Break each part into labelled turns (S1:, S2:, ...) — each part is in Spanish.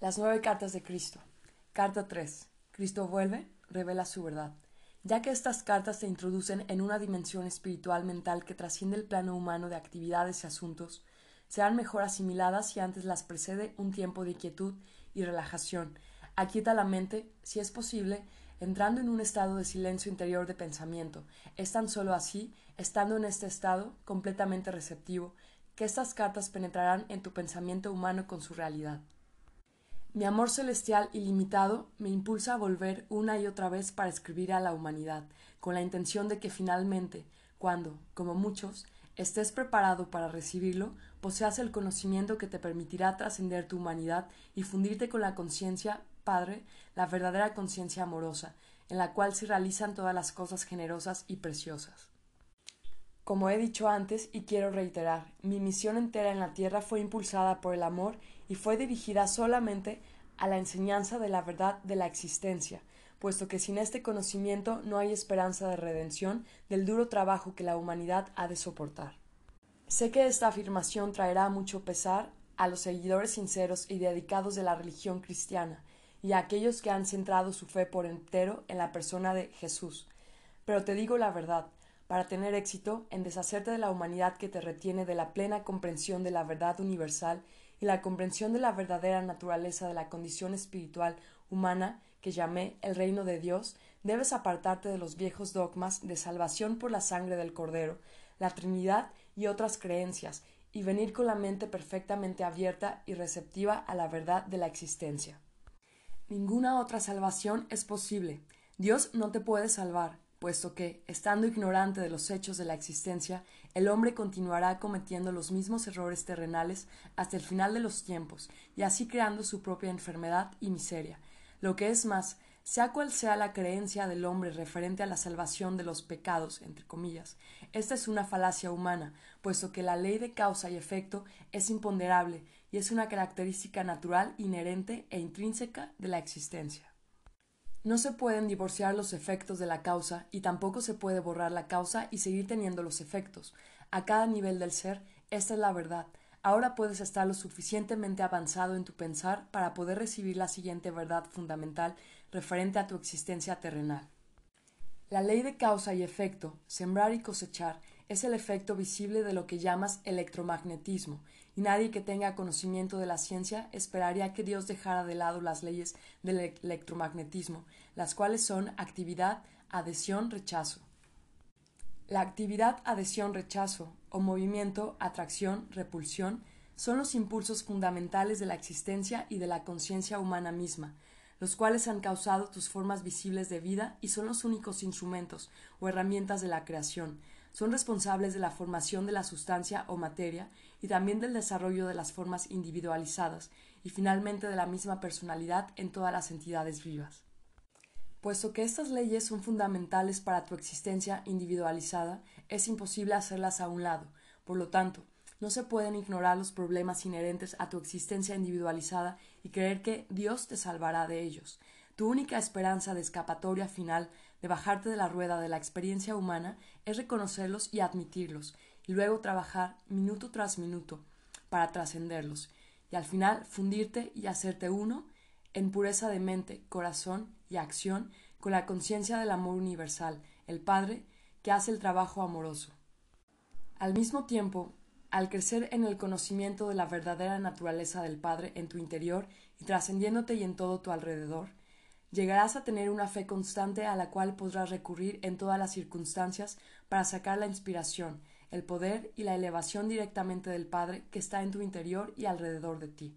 S1: Las nueve cartas de Cristo. Carta 3. Cristo vuelve, revela su verdad. Ya que estas cartas te introducen en una dimensión espiritual mental que trasciende el plano humano de actividades y asuntos, serán mejor asimiladas si antes las precede un tiempo de quietud y relajación. Aquieta la mente, si es posible, entrando en un estado de silencio interior de pensamiento. Es tan solo así, estando en este estado, completamente receptivo, que estas cartas penetrarán en tu pensamiento humano con su realidad. Mi amor celestial ilimitado me impulsa a volver una y otra vez para escribir a la humanidad, con la intención de que finalmente, cuando, como muchos, estés preparado para recibirlo, poseas el conocimiento que te permitirá trascender tu humanidad y fundirte con la conciencia, Padre, la verdadera conciencia amorosa, en la cual se realizan todas las cosas generosas y preciosas. Como he dicho antes y quiero reiterar, mi misión entera en la tierra fue impulsada por el amor y fue dirigida solamente a la enseñanza de la verdad de la existencia, puesto que sin este conocimiento no hay esperanza de redención del duro trabajo que la humanidad ha de soportar. Sé que esta afirmación traerá mucho pesar a los seguidores sinceros y dedicados de la religión cristiana y a aquellos que han centrado su fe por entero en la persona de Jesús. Pero te digo la verdad, para tener éxito en deshacerte de la humanidad que te retiene de la plena comprensión de la verdad universal y la comprensión de la verdadera naturaleza de la condición espiritual humana que llamé el reino de Dios, debes apartarte de los viejos dogmas de salvación por la sangre del Cordero, la Trinidad y otras creencias, y venir con la mente perfectamente abierta y receptiva a la verdad de la existencia. Ninguna otra salvación es posible. Dios no te puede salvar, puesto que, estando ignorante de los hechos de la existencia, el hombre continuará cometiendo los mismos errores terrenales hasta el final de los tiempos, y así creando su propia enfermedad y miseria. Lo que es más, sea cual sea la creencia del hombre referente a la salvación de los pecados, entre comillas, esta es una falacia humana, puesto que la ley de causa y efecto es imponderable y es una característica natural, inherente e intrínseca de la existencia. No se pueden divorciar los efectos de la causa y tampoco se puede borrar la causa y seguir teniendo los efectos. A cada nivel del ser, esta es la verdad. Ahora puedes estar lo suficientemente avanzado en tu pensar para poder recibir la siguiente verdad fundamental referente a tu existencia terrenal. La ley de causa y efecto, sembrar y cosechar, es el efecto visible de lo que llamas electromagnetismo, y nadie que tenga conocimiento de la ciencia esperaría que Dios dejara de lado las leyes del e-, electromagnetismo, las cuales son actividad, adhesión, rechazo. La actividad, adhesión, rechazo, o movimiento, atracción, repulsión, son los impulsos fundamentales de la existencia y de la conciencia humana misma, los cuales han causado tus formas visibles de vida y son los únicos instrumentos o herramientas de la creación, son responsables de la formación de la sustancia o materia y también del desarrollo de las formas individualizadas y finalmente de la misma personalidad en todas las entidades vivas. Puesto que estas leyes son fundamentales para tu existencia individualizada, es imposible hacerlas a un lado. Por lo tanto, no se pueden ignorar los problemas inherentes a tu existencia individualizada y creer que Dios te salvará de ellos. Tu única esperanza de escapatoria final de bajarte de la rueda de la experiencia humana es reconocerlos y admitirlos, y luego trabajar minuto tras minuto para trascenderlos, y al final fundirte y hacerte uno en pureza de mente, corazón y acción con la conciencia del amor universal, el Padre, que hace el trabajo amoroso. Al mismo tiempo, al crecer en el conocimiento de la verdadera naturaleza del Padre en tu interior y trascendiéndote y en todo tu alrededor, Llegarás a tener una fe constante a la cual podrás recurrir en todas las circunstancias para sacar la inspiración, el poder y la elevación directamente del Padre que está en tu interior y alrededor de ti.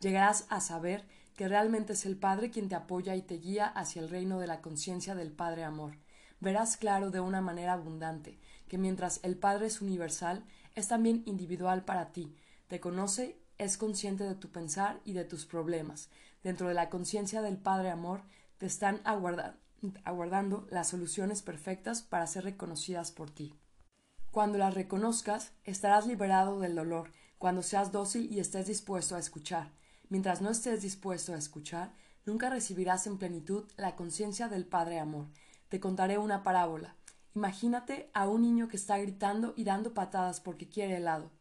S1: Llegarás a saber que realmente es el Padre quien te apoya y te guía hacia el reino de la conciencia del Padre Amor. Verás claro de una manera abundante que mientras el Padre es universal, es también individual para ti, te conoce, es consciente de tu pensar y de tus problemas, dentro de la conciencia del Padre Amor, te están aguardando las soluciones perfectas para ser reconocidas por ti. Cuando las reconozcas, estarás liberado del dolor, cuando seas dócil y estés dispuesto a escuchar. Mientras no estés dispuesto a escuchar, nunca recibirás en plenitud la conciencia del Padre Amor. Te contaré una parábola. Imagínate a un niño que está gritando y dando patadas porque quiere helado.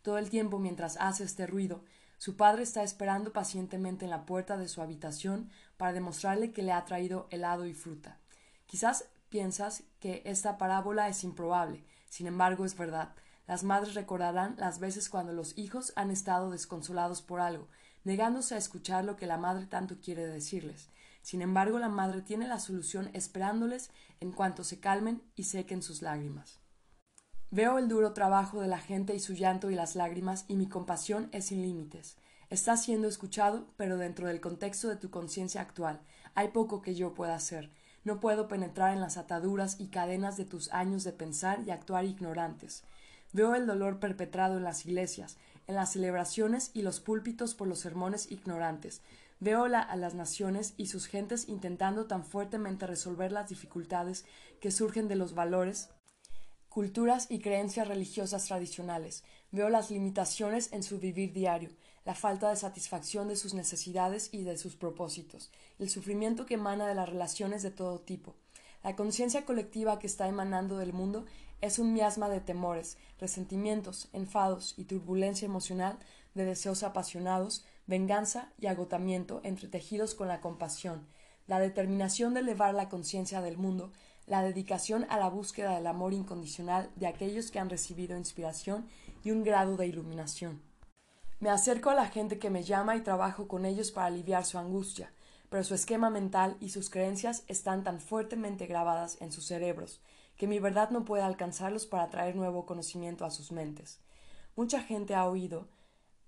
S1: Todo el tiempo mientras hace este ruido, Su padre está esperando pacientemente en la puerta de su habitación para demostrarle que le ha traído helado y fruta. Quizás piensas que esta parábola es improbable, sin embargo es verdad. Las madres recordarán las veces cuando los hijos han estado desconsolados por algo, negándose a escuchar lo que la madre tanto quiere decirles. Sin embargo, la madre tiene la solución esperándoles en cuanto se calmen y sequen sus lágrimas. Veo el duro trabajo de la gente y su llanto y las lágrimas, y mi compasión es sin límites. Estás siendo escuchado, pero dentro del contexto de tu conciencia actual. Hay poco que yo pueda hacer. No puedo penetrar en las ataduras y cadenas de tus años de pensar y actuar ignorantes. Veo el dolor perpetrado en las iglesias, en las celebraciones y los púlpitos por los sermones ignorantes. Veo a las naciones y sus gentes intentando tan fuertemente resolver las dificultades que surgen de los valores culturas y creencias religiosas tradicionales. Veo las limitaciones en su vivir diario, la falta de satisfacción de sus necesidades y de sus propósitos, el sufrimiento que emana de las relaciones de todo tipo. La conciencia colectiva que está emanando del mundo es un miasma de temores, resentimientos, enfados y turbulencia emocional, de deseos apasionados, venganza y agotamiento entretejidos con la compasión, la determinación de elevar la conciencia del mundo la dedicación a la búsqueda del amor incondicional de aquellos que han recibido inspiración y un grado de iluminación. Me acerco a la gente que me llama y trabajo con ellos para aliviar su angustia, pero su esquema mental y sus creencias están tan fuertemente grabadas en sus cerebros que mi verdad no puede alcanzarlos para traer nuevo conocimiento a sus mentes. Mucha gente ha oído,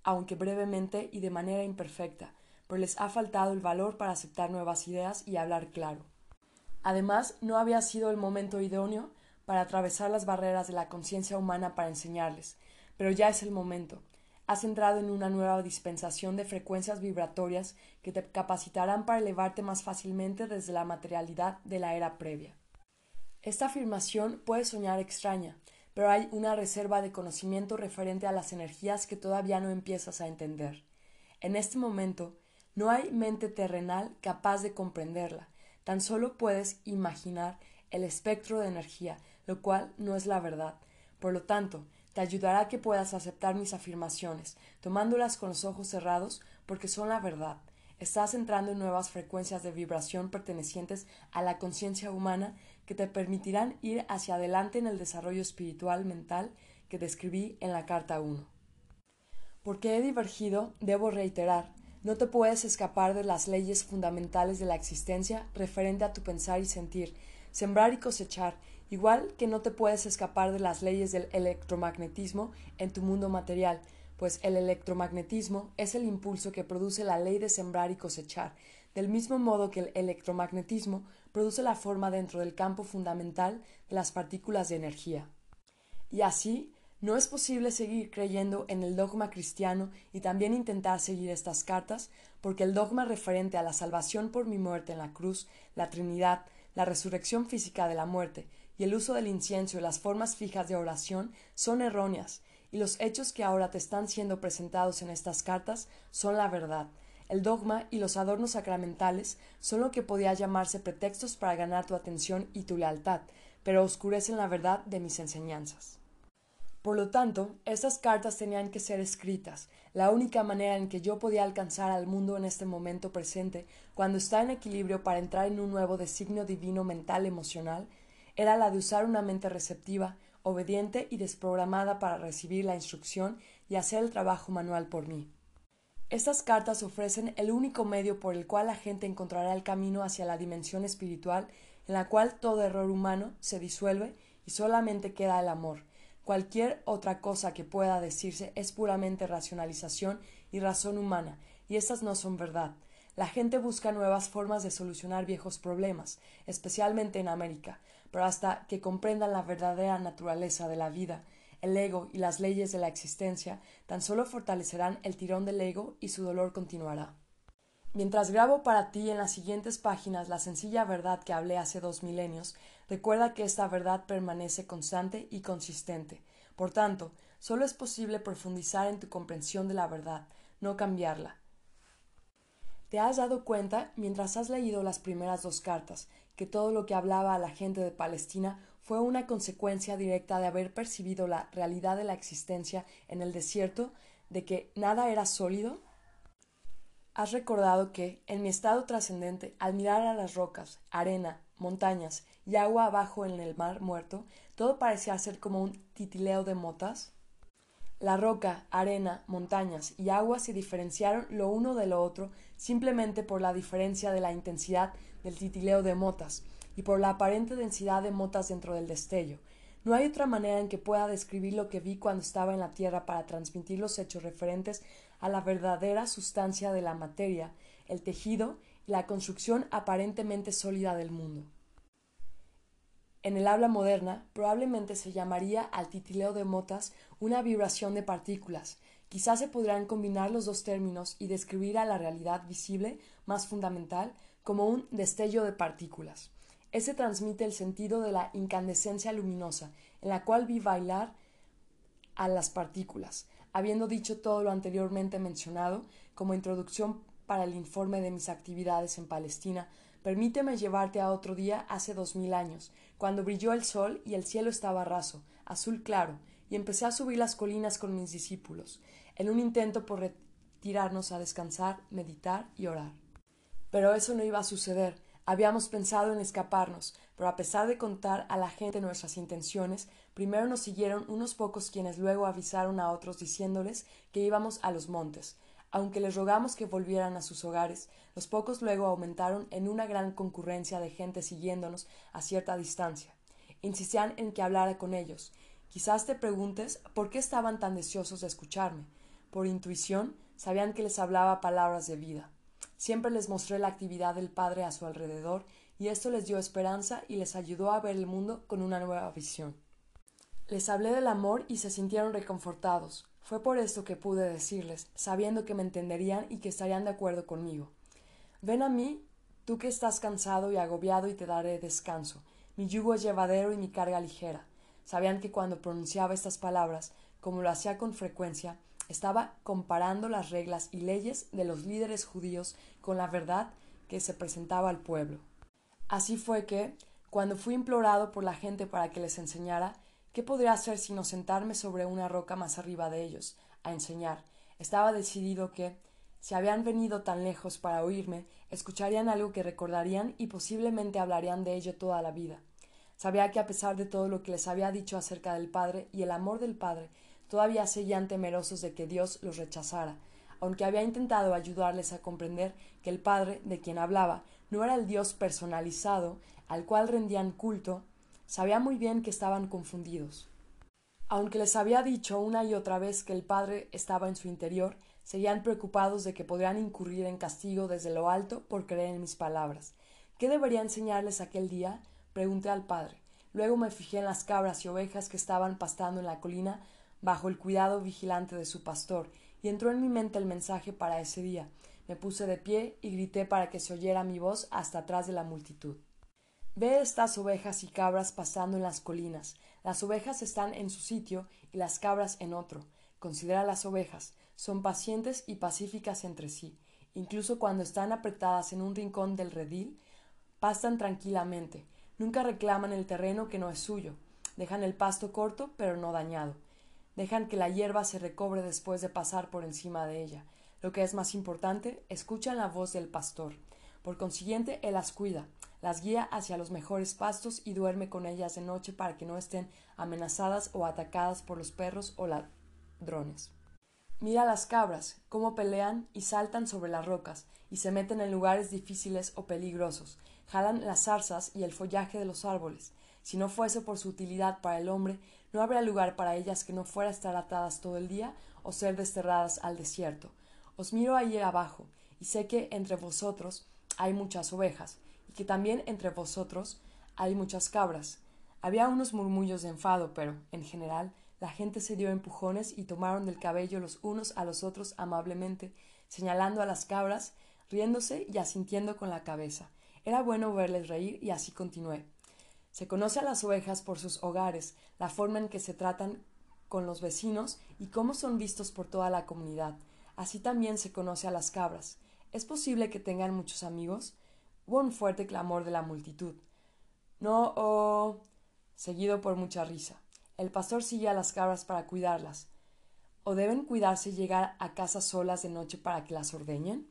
S1: aunque brevemente y de manera imperfecta, pero les ha faltado el valor para aceptar nuevas ideas y hablar claro. Además, no había sido el momento idóneo para atravesar las barreras de la conciencia humana para enseñarles, pero ya es el momento. Has entrado en una nueva dispensación de frecuencias vibratorias que te capacitarán para elevarte más fácilmente desde la materialidad de la era previa. Esta afirmación puede soñar extraña, pero hay una reserva de conocimiento referente a las energías que todavía no empiezas a entender. En este momento, no hay mente terrenal capaz de comprenderla, Tan solo puedes imaginar el espectro de energía, lo cual no es la verdad. Por lo tanto, te ayudará a que puedas aceptar mis afirmaciones, tomándolas con los ojos cerrados, porque son la verdad. Estás entrando en nuevas frecuencias de vibración pertenecientes a la conciencia humana que te permitirán ir hacia adelante en el desarrollo espiritual mental que describí en la carta 1. Porque he divergido, debo reiterar, no te puedes escapar de las leyes fundamentales de la existencia referente a tu pensar y sentir, sembrar y cosechar, igual que no te puedes escapar de las leyes del electromagnetismo en tu mundo material, pues el electromagnetismo es el impulso que produce la ley de sembrar y cosechar, del mismo modo que el electromagnetismo produce la forma dentro del campo fundamental de las partículas de energía. Y así, no es posible seguir creyendo en el dogma cristiano y también intentar seguir estas cartas, porque el dogma referente a la salvación por mi muerte en la cruz, la Trinidad, la resurrección física de la muerte y el uso del incienso y las formas fijas de oración son erróneas, y los hechos que ahora te están siendo presentados en estas cartas son la verdad. El dogma y los adornos sacramentales son lo que podía llamarse pretextos para ganar tu atención y tu lealtad, pero oscurecen la verdad de mis enseñanzas. Por lo tanto, estas cartas tenían que ser escritas. La única manera en que yo podía alcanzar al mundo en este momento presente, cuando está en equilibrio para entrar en un nuevo designio divino mental emocional, era la de usar una mente receptiva, obediente y desprogramada para recibir la instrucción y hacer el trabajo manual por mí. Estas cartas ofrecen el único medio por el cual la gente encontrará el camino hacia la dimensión espiritual en la cual todo error humano se disuelve y solamente queda el amor, Cualquier otra cosa que pueda decirse es puramente racionalización y razón humana, y estas no son verdad. La gente busca nuevas formas de solucionar viejos problemas, especialmente en América, pero hasta que comprendan la verdadera naturaleza de la vida, el ego y las leyes de la existencia, tan solo fortalecerán el tirón del ego y su dolor continuará. Mientras grabo para ti en las siguientes páginas la sencilla verdad que hablé hace dos milenios, recuerda que esta verdad permanece constante y consistente. Por tanto, solo es posible profundizar en tu comprensión de la verdad, no cambiarla. Te has dado cuenta, mientras has leído las primeras dos cartas, que todo lo que hablaba a la gente de Palestina fue una consecuencia directa de haber percibido la realidad de la existencia en el desierto, de que nada era sólido, Has recordado que, en mi estado trascendente, al mirar a las rocas, arena, montañas y agua abajo en el mar muerto, todo parecía ser como un titileo de motas. La roca, arena, montañas y agua se diferenciaron lo uno de lo otro simplemente por la diferencia de la intensidad del titileo de motas y por la aparente densidad de motas dentro del destello. No hay otra manera en que pueda describir lo que vi cuando estaba en la Tierra para transmitir los hechos referentes a la verdadera sustancia de la materia, el tejido y la construcción aparentemente sólida del mundo. En el habla moderna, probablemente se llamaría al titileo de motas una vibración de partículas. Quizás se podrán combinar los dos términos y describir a la realidad visible más fundamental como un destello de partículas. Ese transmite el sentido de la incandescencia luminosa, en la cual vi bailar a las partículas. Habiendo dicho todo lo anteriormente mencionado, como introducción para el informe de mis actividades en Palestina, permíteme llevarte a otro día hace dos mil años, cuando brilló el sol y el cielo estaba raso, azul claro, y empecé a subir las colinas con mis discípulos, en un intento por retirarnos a descansar, meditar y orar. Pero eso no iba a suceder, Habíamos pensado en escaparnos, pero a pesar de contar a la gente nuestras intenciones, primero nos siguieron unos pocos quienes luego avisaron a otros diciéndoles que íbamos a los montes. Aunque les rogamos que volvieran a sus hogares, los pocos luego aumentaron en una gran concurrencia de gente siguiéndonos a cierta distancia. Insistían en que hablara con ellos. Quizás te preguntes por qué estaban tan deseosos de escucharme. Por intuición, sabían que les hablaba palabras de vida. Siempre les mostré la actividad del Padre a su alrededor y esto les dio esperanza y les ayudó a ver el mundo con una nueva visión. Les hablé del amor y se sintieron reconfortados. Fue por esto que pude decirles, sabiendo que me entenderían y que estarían de acuerdo conmigo. Ven a mí, tú que estás cansado y agobiado, y te daré descanso. Mi yugo es llevadero y mi carga ligera. Sabían que cuando pronunciaba estas palabras, como lo hacía con frecuencia, estaba comparando las reglas y leyes de los líderes judíos con la verdad que se presentaba al pueblo. Así fue que, cuando fui implorado por la gente para que les enseñara, ¿qué podría hacer sino sentarme sobre una roca más arriba de ellos, a enseñar? Estaba decidido que, si habían venido tan lejos para oírme, escucharían algo que recordarían y posiblemente hablarían de ello toda la vida. Sabía que a pesar de todo lo que les había dicho acerca del Padre y el amor del Padre, todavía seguían temerosos de que Dios los rechazara, aunque había intentado ayudarles a comprender que el Padre de quien hablaba no era el Dios personalizado al cual rendían culto, sabía muy bien que estaban confundidos. Aunque les había dicho una y otra vez que el Padre estaba en su interior, seguían preocupados de que podrían incurrir en castigo desde lo alto por creer en mis palabras. ¿Qué debería enseñarles aquel día? pregunté al Padre. Luego me fijé en las cabras y ovejas que estaban pastando en la colina bajo el cuidado vigilante de su pastor, y entró en mi mente el mensaje para ese día. Me puse de pie y grité para que se oyera mi voz hasta atrás de la multitud. Ve estas ovejas y cabras pasando en las colinas. Las ovejas están en su sitio y las cabras en otro. Considera las ovejas. Son pacientes y pacíficas entre sí. Incluso cuando están apretadas en un rincón del redil, pastan tranquilamente. Nunca reclaman el terreno que no es suyo. Dejan el pasto corto pero no dañado dejan que la hierba se recobre después de pasar por encima de ella. Lo que es más importante, escuchan la voz del pastor. Por consiguiente, él las cuida, las guía hacia los mejores pastos y duerme con ellas de noche para que no estén amenazadas o atacadas por los perros o ladrones. Mira las cabras, cómo pelean y saltan sobre las rocas, y se meten en lugares difíciles o peligrosos, jalan las zarzas y el follaje de los árboles. Si no fuese por su utilidad para el hombre, no habría lugar para ellas que no fuera estar atadas todo el día o ser desterradas al desierto. Os miro allí abajo, y sé que entre vosotros hay muchas ovejas, que también entre vosotros hay muchas cabras. Había unos murmullos de enfado, pero, en general, la gente se dio empujones y tomaron del cabello los unos a los otros amablemente, señalando a las cabras, riéndose y asintiendo con la cabeza. Era bueno verles reír y así continué. Se conoce a las ovejas por sus hogares, la forma en que se tratan con los vecinos y cómo son vistos por toda la comunidad. Así también se conoce a las cabras. ¿Es posible que tengan muchos amigos? Hubo un fuerte clamor de la multitud. No, oh. seguido por mucha risa. El pastor sigue a las cabras para cuidarlas. ¿O deben cuidarse y llegar a casa solas de noche para que las ordeñen?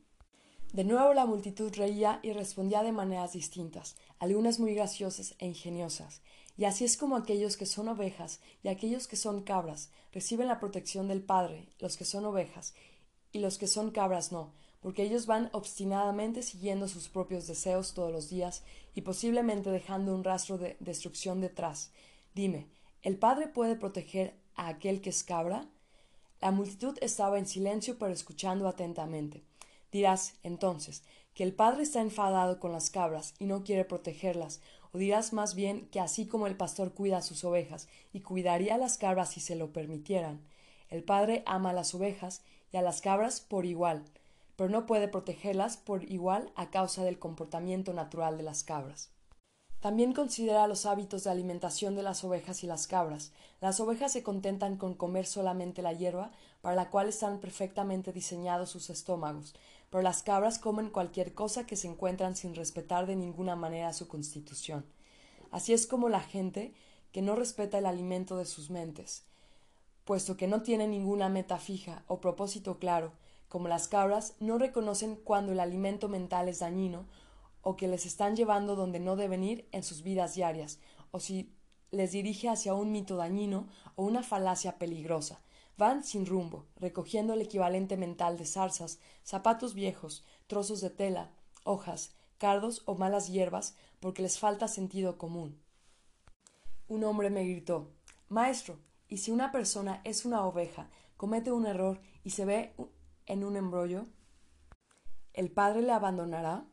S1: De nuevo la multitud reía y respondía de maneras distintas, algunas muy graciosas e ingeniosas, y así es como aquellos que son ovejas y aquellos que son cabras reciben la protección del Padre, los que son ovejas, y los que son cabras no, porque ellos van obstinadamente siguiendo sus propios deseos todos los días y posiblemente dejando un rastro de destrucción detrás. Dime, ¿el Padre puede proteger a aquel que es cabra? La multitud estaba en silencio pero escuchando atentamente. Dirás, entonces, que el Padre está enfadado con las cabras y no quiere protegerlas, o dirás más bien que así como el pastor cuida a sus ovejas y cuidaría a las cabras si se lo permitieran, el Padre ama a las ovejas y a las cabras por igual, pero no puede protegerlas por igual a causa del comportamiento natural de las cabras. También considera los hábitos de alimentación de las ovejas y las cabras. Las ovejas se contentan con comer solamente la hierba, para la cual están perfectamente diseñados sus estómagos, pero las cabras comen cualquier cosa que se encuentran sin respetar de ninguna manera su constitución. Así es como la gente que no respeta el alimento de sus mentes, puesto que no tiene ninguna meta fija o propósito claro, como las cabras, no reconocen cuando el alimento mental es dañino o que les están llevando donde no deben ir en sus vidas diarias, o si les dirige hacia un mito dañino o una falacia peligrosa. Van sin rumbo, recogiendo el equivalente mental de zarzas, zapatos viejos, trozos de tela, hojas, cardos o malas hierbas, porque les falta sentido común. Un hombre me gritó Maestro, ¿y si una persona es una oveja, comete un error y se ve en un embrollo? ¿El padre le abandonará?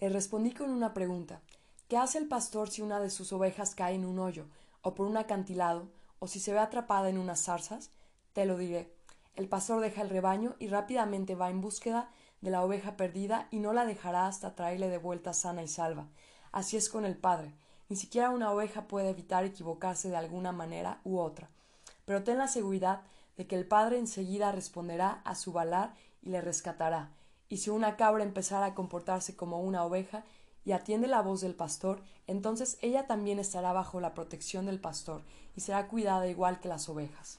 S1: Le respondí con una pregunta. ¿Qué hace el pastor si una de sus ovejas cae en un hoyo, o por un acantilado, o si se ve atrapada en unas zarzas? Te lo diré. El pastor deja el rebaño y rápidamente va en búsqueda de la oveja perdida y no la dejará hasta traerle de vuelta sana y salva. Así es con el Padre. Ni siquiera una oveja puede evitar equivocarse de alguna manera u otra. Pero ten la seguridad de que el Padre enseguida responderá a su balar y le rescatará. Y si una cabra empezara a comportarse como una oveja y atiende la voz del pastor, entonces ella también estará bajo la protección del pastor y será cuidada igual que las ovejas.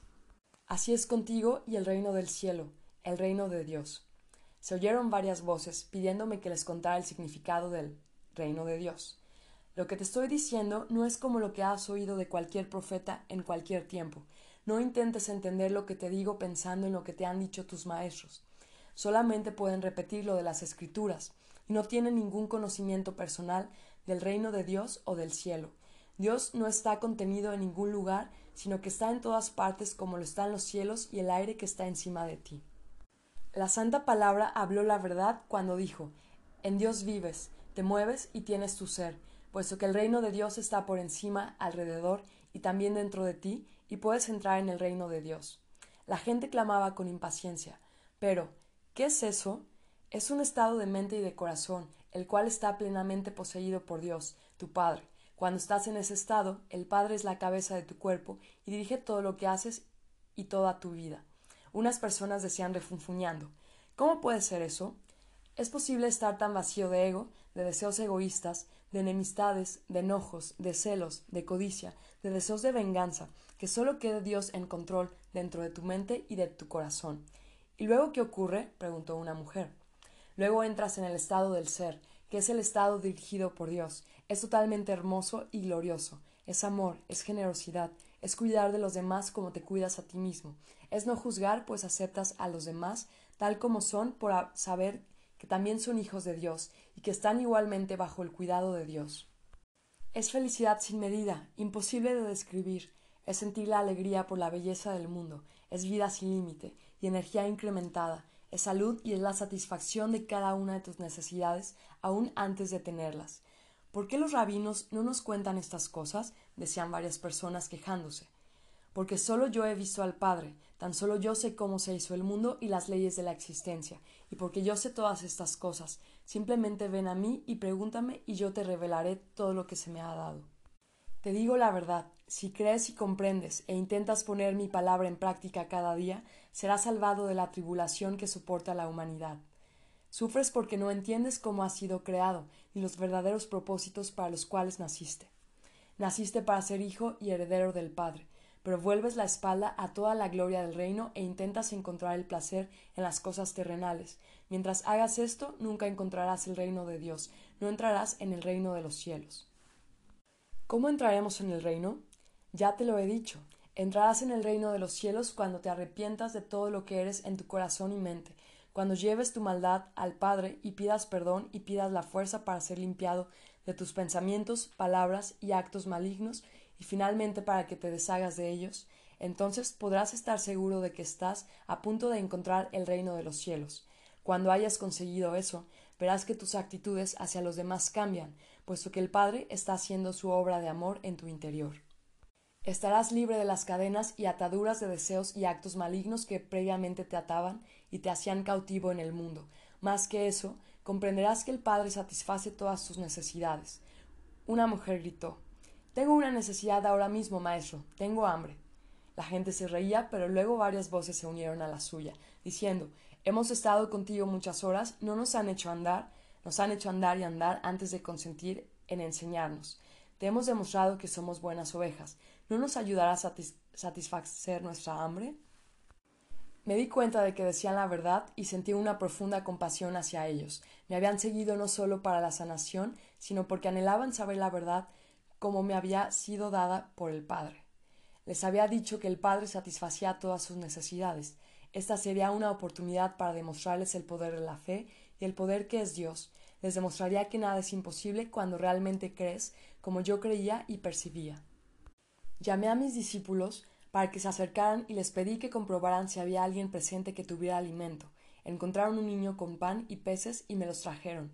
S1: Así es contigo y el reino del cielo, el reino de Dios. Se oyeron varias voces pidiéndome que les contara el significado del reino de Dios. Lo que te estoy diciendo no es como lo que has oído de cualquier profeta en cualquier tiempo, no intentes entender lo que te digo pensando en lo que te han dicho tus maestros. Solamente pueden repetir lo de las escrituras, y no tienen ningún conocimiento personal del reino de Dios o del cielo. Dios no está contenido en ningún lugar, sino que está en todas partes como lo están los cielos y el aire que está encima de ti. La Santa Palabra habló la verdad cuando dijo En Dios vives, te mueves y tienes tu ser, puesto que el reino de Dios está por encima, alrededor y también dentro de ti, y puedes entrar en el reino de Dios. La gente clamaba con impaciencia. Pero, ¿qué es eso? Es un estado de mente y de corazón, el cual está plenamente poseído por Dios, tu Padre. Cuando estás en ese estado, el Padre es la cabeza de tu cuerpo y dirige todo lo que haces y toda tu vida. Unas personas decían refunfuñando ¿Cómo puede ser eso? Es posible estar tan vacío de ego, de deseos egoístas, de enemistades, de enojos, de celos, de codicia, de deseos de venganza, que solo quede Dios en control dentro de tu mente y de tu corazón. ¿Y luego qué ocurre? preguntó una mujer. Luego entras en el estado del ser, que es el estado dirigido por Dios. Es totalmente hermoso y glorioso. Es amor, es generosidad, es cuidar de los demás como te cuidas a ti mismo. Es no juzgar, pues aceptas a los demás tal como son por saber que también son hijos de Dios y que están igualmente bajo el cuidado de Dios. Es felicidad sin medida, imposible de describir, es sentir la alegría por la belleza del mundo, es vida sin límite y energía incrementada, es salud y es la satisfacción de cada una de tus necesidades aún antes de tenerlas. ¿Por qué los rabinos no nos cuentan estas cosas? decían varias personas quejándose. Porque solo yo he visto al Padre, tan solo yo sé cómo se hizo el mundo y las leyes de la existencia, y porque yo sé todas estas cosas, simplemente ven a mí y pregúntame y yo te revelaré todo lo que se me ha dado. Te digo la verdad, si crees y comprendes e intentas poner mi palabra en práctica cada día, serás salvado de la tribulación que soporta la humanidad. Sufres porque no entiendes cómo has sido creado ni los verdaderos propósitos para los cuales naciste. Naciste para ser hijo y heredero del Padre, pero vuelves la espalda a toda la gloria del reino e intentas encontrar el placer en las cosas terrenales, Mientras hagas esto, nunca encontrarás el reino de Dios, no entrarás en el reino de los cielos. ¿Cómo entraremos en el reino? Ya te lo he dicho, entrarás en el reino de los cielos cuando te arrepientas de todo lo que eres en tu corazón y mente, cuando lleves tu maldad al Padre y pidas perdón y pidas la fuerza para ser limpiado de tus pensamientos, palabras y actos malignos y finalmente para que te deshagas de ellos, entonces podrás estar seguro de que estás a punto de encontrar el reino de los cielos. Cuando hayas conseguido eso, verás que tus actitudes hacia los demás cambian, puesto que el Padre está haciendo su obra de amor en tu interior. Estarás libre de las cadenas y ataduras de deseos y actos malignos que previamente te ataban y te hacían cautivo en el mundo. Más que eso, comprenderás que el Padre satisface todas tus necesidades. Una mujer gritó Tengo una necesidad ahora mismo, maestro. Tengo hambre. La gente se reía, pero luego varias voces se unieron a la suya, diciendo Hemos estado contigo muchas horas, no nos han hecho andar, nos han hecho andar y andar antes de consentir en enseñarnos. Te hemos demostrado que somos buenas ovejas. ¿No nos ayudará a satisfacer nuestra hambre? Me di cuenta de que decían la verdad y sentí una profunda compasión hacia ellos. Me habían seguido no solo para la sanación, sino porque anhelaban saber la verdad como me había sido dada por el Padre. Les había dicho que el Padre satisfacía todas sus necesidades. Esta sería una oportunidad para demostrarles el poder de la fe y el poder que es Dios. Les demostraría que nada es imposible cuando realmente crees como yo creía y percibía. Llamé a mis discípulos para que se acercaran y les pedí que comprobaran si había alguien presente que tuviera alimento. Encontraron un niño con pan y peces y me los trajeron.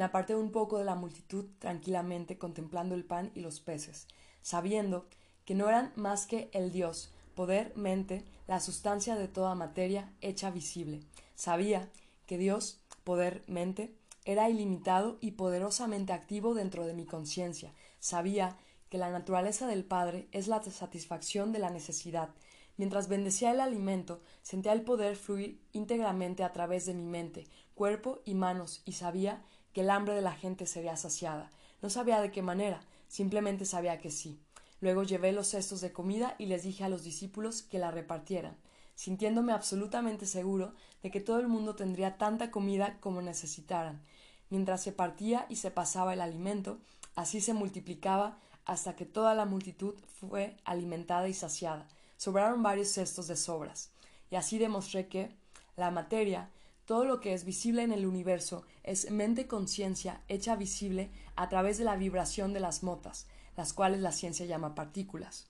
S1: Me aparté un poco de la multitud tranquilamente contemplando el pan y los peces, sabiendo que no eran más que el Dios, poder, mente, la sustancia de toda materia hecha visible. Sabía que Dios, poder, mente, era ilimitado y poderosamente activo dentro de mi conciencia. Sabía que la naturaleza del Padre es la satisfacción de la necesidad. Mientras bendecía el alimento, sentía el poder fluir íntegramente a través de mi mente, cuerpo y manos, y sabía que el hambre de la gente sería saciada. No sabía de qué manera, simplemente sabía que sí. Luego llevé los cestos de comida y les dije a los discípulos que la repartieran, sintiéndome absolutamente seguro de que todo el mundo tendría tanta comida como necesitaran. Mientras se partía y se pasaba el alimento, así se multiplicaba hasta que toda la multitud fue alimentada y saciada. Sobraron varios cestos de sobras. Y así demostré que la materia, todo lo que es visible en el universo, es mente conciencia hecha visible a través de la vibración de las motas, las cuales la ciencia llama partículas.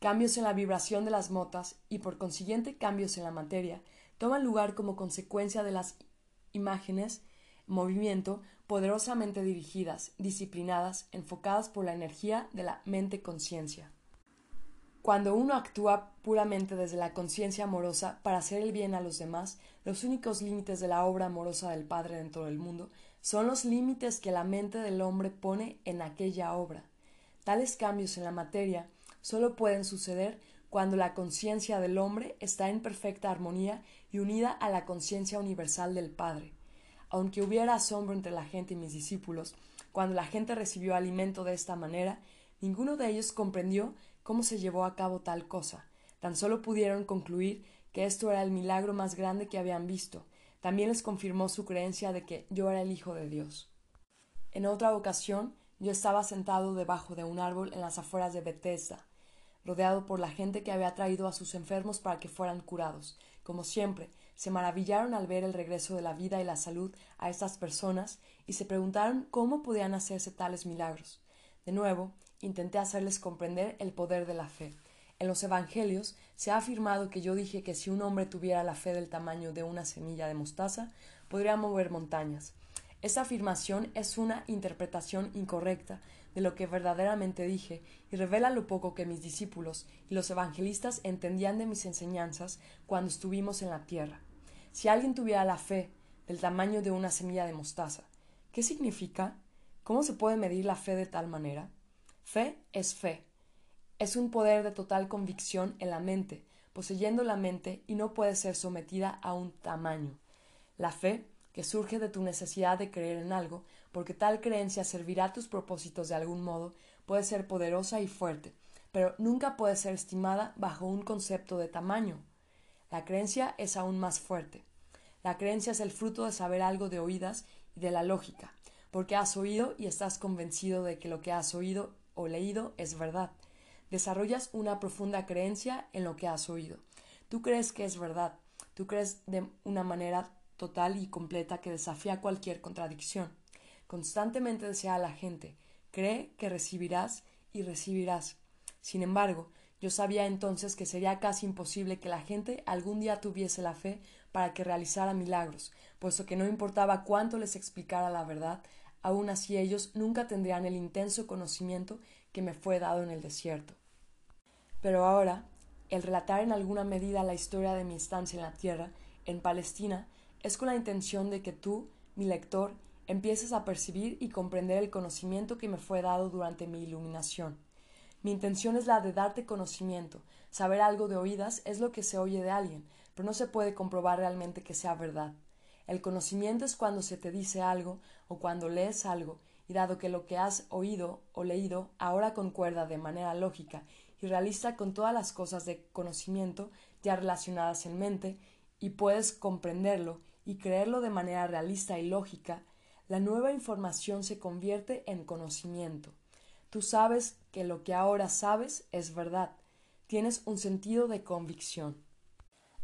S1: Cambios en la vibración de las motas y por consiguiente cambios en la materia toman lugar como consecuencia de las imágenes, movimiento poderosamente dirigidas, disciplinadas, enfocadas por la energía de la mente-conciencia. Cuando uno actúa puramente desde la conciencia amorosa para hacer el bien a los demás, los únicos límites de la obra amorosa del Padre dentro del mundo son los límites que la mente del hombre pone en aquella obra. Tales cambios en la materia solo pueden suceder cuando la conciencia del hombre está en perfecta armonía y unida a la conciencia universal del Padre aunque hubiera asombro entre la gente y mis discípulos, cuando la gente recibió alimento de esta manera, ninguno de ellos comprendió cómo se llevó a cabo tal cosa. Tan solo pudieron concluir que esto era el milagro más grande que habían visto. También les confirmó su creencia de que yo era el Hijo de Dios. En otra ocasión, yo estaba sentado debajo de un árbol en las afueras de Bethesda, rodeado por la gente que había traído a sus enfermos para que fueran curados. Como siempre, se maravillaron al ver el regreso de la vida y la salud a estas personas y se preguntaron cómo podían hacerse tales milagros. De nuevo, intenté hacerles comprender el poder de la fe. En los Evangelios se ha afirmado que yo dije que si un hombre tuviera la fe del tamaño de una semilla de mostaza, podría mover montañas. Esta afirmación es una interpretación incorrecta de lo que verdaderamente dije y revela lo poco que mis discípulos y los evangelistas entendían de mis enseñanzas cuando estuvimos en la tierra. Si alguien tuviera la fe del tamaño de una semilla de mostaza, ¿qué significa? ¿Cómo se puede medir la fe de tal manera? Fe es fe. Es un poder de total convicción en la mente, poseyendo la mente y no puede ser sometida a un tamaño. La fe, que surge de tu necesidad de creer en algo, porque tal creencia servirá a tus propósitos de algún modo, puede ser poderosa y fuerte, pero nunca puede ser estimada bajo un concepto de tamaño. La creencia es aún más fuerte. La creencia es el fruto de saber algo de oídas y de la lógica, porque has oído y estás convencido de que lo que has oído o leído es verdad. Desarrollas una profunda creencia en lo que has oído. Tú crees que es verdad, tú crees de una manera total y completa que desafía cualquier contradicción. Constantemente desea a la gente, cree que recibirás y recibirás. Sin embargo, yo sabía entonces que sería casi imposible que la gente algún día tuviese la fe para que realizara milagros, puesto que no importaba cuánto les explicara la verdad, aun así ellos nunca tendrían el intenso conocimiento que me fue dado en el desierto. Pero ahora, el relatar en alguna medida la historia de mi estancia en la tierra, en Palestina, es con la intención de que tú, mi lector, empieces a percibir y comprender el conocimiento que me fue dado durante mi iluminación. Mi intención es la de darte conocimiento. Saber algo de oídas es lo que se oye de alguien, pero no se puede comprobar realmente que sea verdad. El conocimiento es cuando se te dice algo o cuando lees algo, y dado que lo que has oído o leído ahora concuerda de manera lógica y realista con todas las cosas de conocimiento ya relacionadas en mente, y puedes comprenderlo y creerlo de manera realista y lógica, la nueva información se convierte en conocimiento. Tú sabes que lo que ahora sabes es verdad. Tienes un sentido de convicción.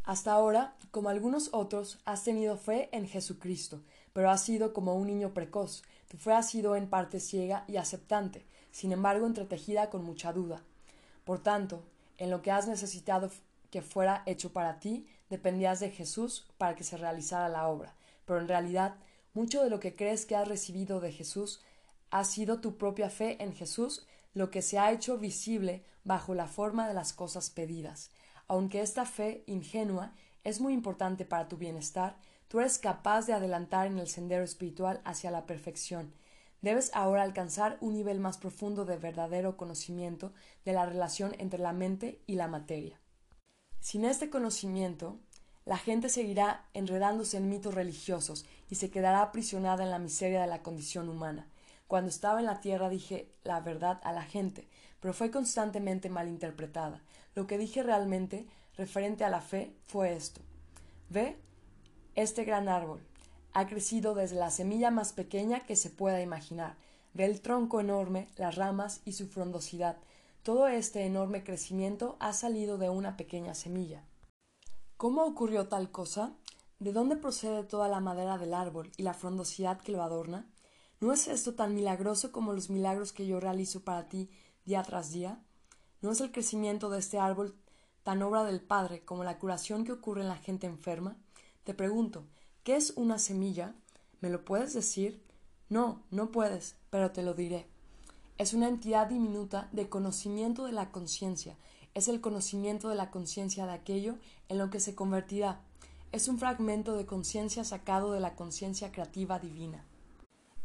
S1: Hasta ahora, como algunos otros, has tenido fe en Jesucristo, pero has sido como un niño precoz. Tu fe ha sido en parte ciega y aceptante, sin embargo entretejida con mucha duda. Por tanto, en lo que has necesitado que fuera hecho para ti, dependías de Jesús para que se realizara la obra, pero en realidad mucho de lo que crees que has recibido de Jesús ha sido tu propia fe en Jesús lo que se ha hecho visible bajo la forma de las cosas pedidas. Aunque esta fe ingenua es muy importante para tu bienestar, tú eres capaz de adelantar en el sendero espiritual hacia la perfección. Debes ahora alcanzar un nivel más profundo de verdadero conocimiento de la relación entre la mente y la materia. Sin este conocimiento, la gente seguirá enredándose en mitos religiosos y se quedará aprisionada en la miseria de la condición humana. Cuando estaba en la tierra dije la verdad a la gente, pero fue constantemente malinterpretada. Lo que dije realmente referente a la fe fue esto. Ve este gran árbol. Ha crecido desde la semilla más pequeña que se pueda imaginar. Ve el tronco enorme, las ramas y su frondosidad. Todo este enorme crecimiento ha salido de una pequeña semilla. ¿Cómo ocurrió tal cosa? ¿De dónde procede toda la madera del árbol y la frondosidad que lo adorna? ¿No es esto tan milagroso como los milagros que yo realizo para ti día tras día? ¿No es el crecimiento de este árbol tan obra del Padre como la curación que ocurre en la gente enferma? Te pregunto, ¿qué es una semilla? ¿Me lo puedes decir? No, no puedes, pero te lo diré. Es una entidad diminuta de conocimiento de la conciencia, es el conocimiento de la conciencia de aquello en lo que se convertirá. Es un fragmento de conciencia sacado de la conciencia creativa divina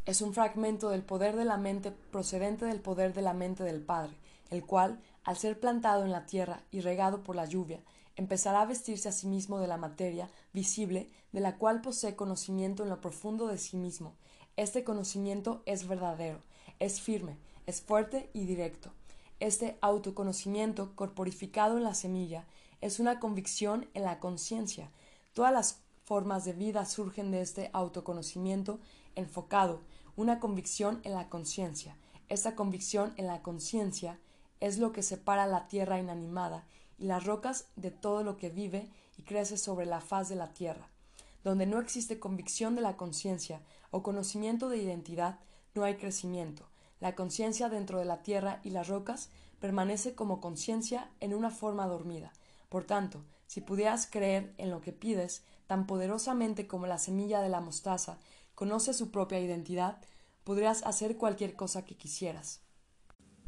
S1: es un fragmento del poder de la mente procedente del poder de la mente del Padre, el cual, al ser plantado en la tierra y regado por la lluvia, empezará a vestirse a sí mismo de la materia visible de la cual posee conocimiento en lo profundo de sí mismo. Este conocimiento es verdadero, es firme, es fuerte y directo. Este autoconocimiento corporificado en la semilla es una convicción en la conciencia. Todas las formas de vida surgen de este autoconocimiento enfocado, una convicción en la conciencia. Esta convicción en la conciencia es lo que separa la tierra inanimada y las rocas de todo lo que vive y crece sobre la faz de la tierra. Donde no existe convicción de la conciencia o conocimiento de identidad, no hay crecimiento. La conciencia dentro de la tierra y las rocas permanece como conciencia en una forma dormida. Por tanto, si pudieras creer en lo que pides tan poderosamente como la semilla de la mostaza conoce su propia identidad, podrías hacer cualquier cosa que quisieras.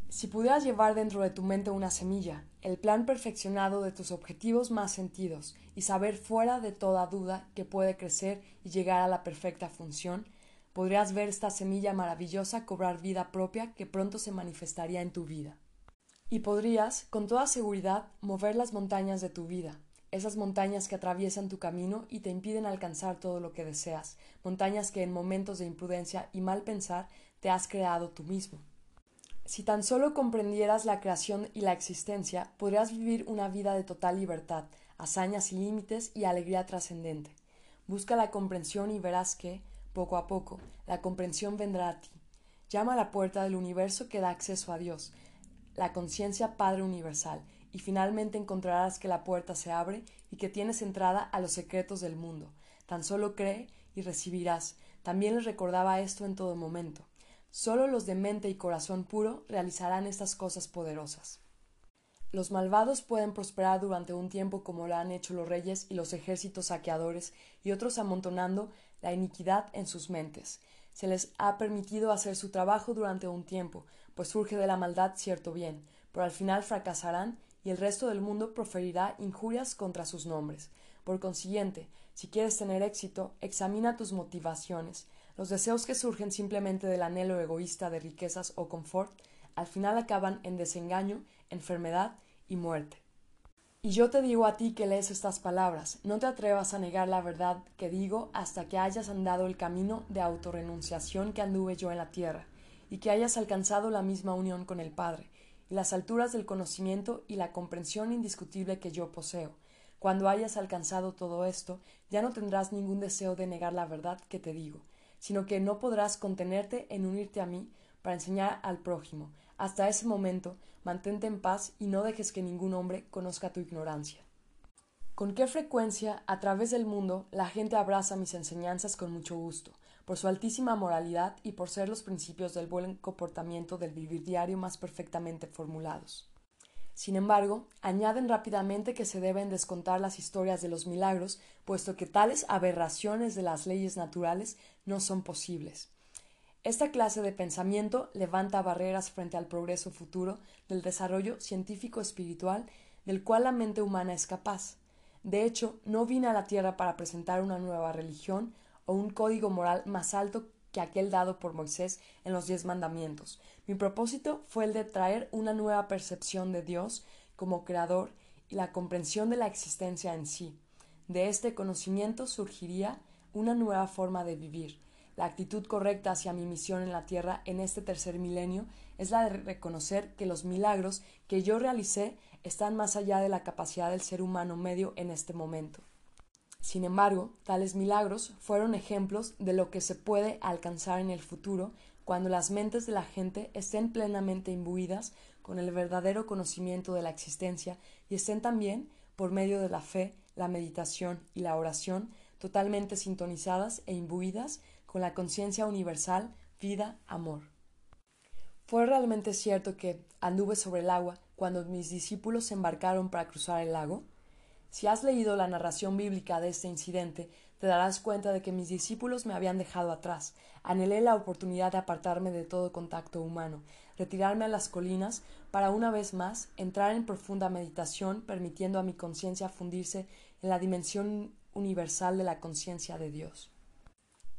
S1: Si pudieras llevar dentro de tu mente una semilla, el plan perfeccionado de tus objetivos más sentidos, y saber fuera de toda duda que puede crecer y llegar a la perfecta función, podrías ver esta semilla maravillosa cobrar vida propia que pronto se manifestaría en tu vida. Y podrías, con toda seguridad, mover las montañas de tu vida, esas montañas que atraviesan tu camino y te impiden alcanzar todo lo que deseas, montañas que en momentos de imprudencia y mal pensar te has creado tú mismo. Si tan solo comprendieras la creación y la existencia, podrías vivir una vida de total libertad, hazañas y límites y alegría trascendente. Busca la comprensión y verás que, poco a poco, la comprensión vendrá a ti. Llama a la puerta del universo que da acceso a Dios, la conciencia Padre Universal, y finalmente encontrarás que la puerta se abre y que tienes entrada a los secretos del mundo. Tan solo cree y recibirás. También les recordaba esto en todo momento. Solo los de mente y corazón puro realizarán estas cosas poderosas. Los malvados pueden prosperar durante un tiempo como lo han hecho los reyes y los ejércitos saqueadores y otros amontonando la iniquidad en sus mentes. Se les ha permitido hacer su trabajo durante un tiempo, pues surge de la maldad cierto bien, pero al final fracasarán y el resto del mundo proferirá injurias contra sus nombres. Por consiguiente, si quieres tener éxito, examina tus motivaciones. Los deseos que surgen simplemente del anhelo egoísta de riquezas o confort, al final acaban en desengaño, enfermedad y muerte. Y yo te digo a ti que lees estas palabras, no te atrevas a negar la verdad que digo hasta que hayas andado el camino de autorrenunciación que anduve yo en la tierra, y que hayas alcanzado la misma unión con el Padre, y las alturas del conocimiento y la comprensión indiscutible que yo poseo. Cuando hayas alcanzado todo esto, ya no tendrás ningún deseo de negar la verdad que te digo, sino que no podrás contenerte en unirte a mí para enseñar al prójimo. Hasta ese momento, mantente en paz y no dejes que ningún hombre conozca tu ignorancia. ¿Con qué frecuencia a través del mundo la gente abraza mis enseñanzas con mucho gusto, por su altísima moralidad y por ser los principios del buen comportamiento del vivir diario más perfectamente formulados? Sin embargo, añaden rápidamente que se deben descontar las historias de los milagros, puesto que tales aberraciones de las leyes naturales no son posibles. Esta clase de pensamiento levanta barreras frente al progreso futuro del desarrollo científico espiritual del cual la mente humana es capaz. De hecho, no vine a la Tierra para presentar una nueva religión o un código moral más alto que aquel dado por Moisés en los diez mandamientos. Mi propósito fue el de traer una nueva percepción de Dios como creador y la comprensión de la existencia en sí. De este conocimiento surgiría una nueva forma de vivir, la actitud correcta hacia mi misión en la Tierra en este tercer milenio es la de reconocer que los milagros que yo realicé están más allá de la capacidad del ser humano medio en este momento. Sin embargo, tales milagros fueron ejemplos de lo que se puede alcanzar en el futuro cuando las mentes de la gente estén plenamente imbuidas con el verdadero conocimiento de la existencia y estén también, por medio de la fe, la meditación y la oración, totalmente sintonizadas e imbuidas con la conciencia universal, vida, amor. ¿Fue realmente cierto que anduve sobre el agua cuando mis discípulos se embarcaron para cruzar el lago? Si has leído la narración bíblica de este incidente, te darás cuenta de que mis discípulos me habían dejado atrás. Anhelé la oportunidad de apartarme de todo contacto humano, retirarme a las colinas para una vez más entrar en profunda meditación, permitiendo a mi conciencia fundirse en la dimensión universal de la conciencia de Dios.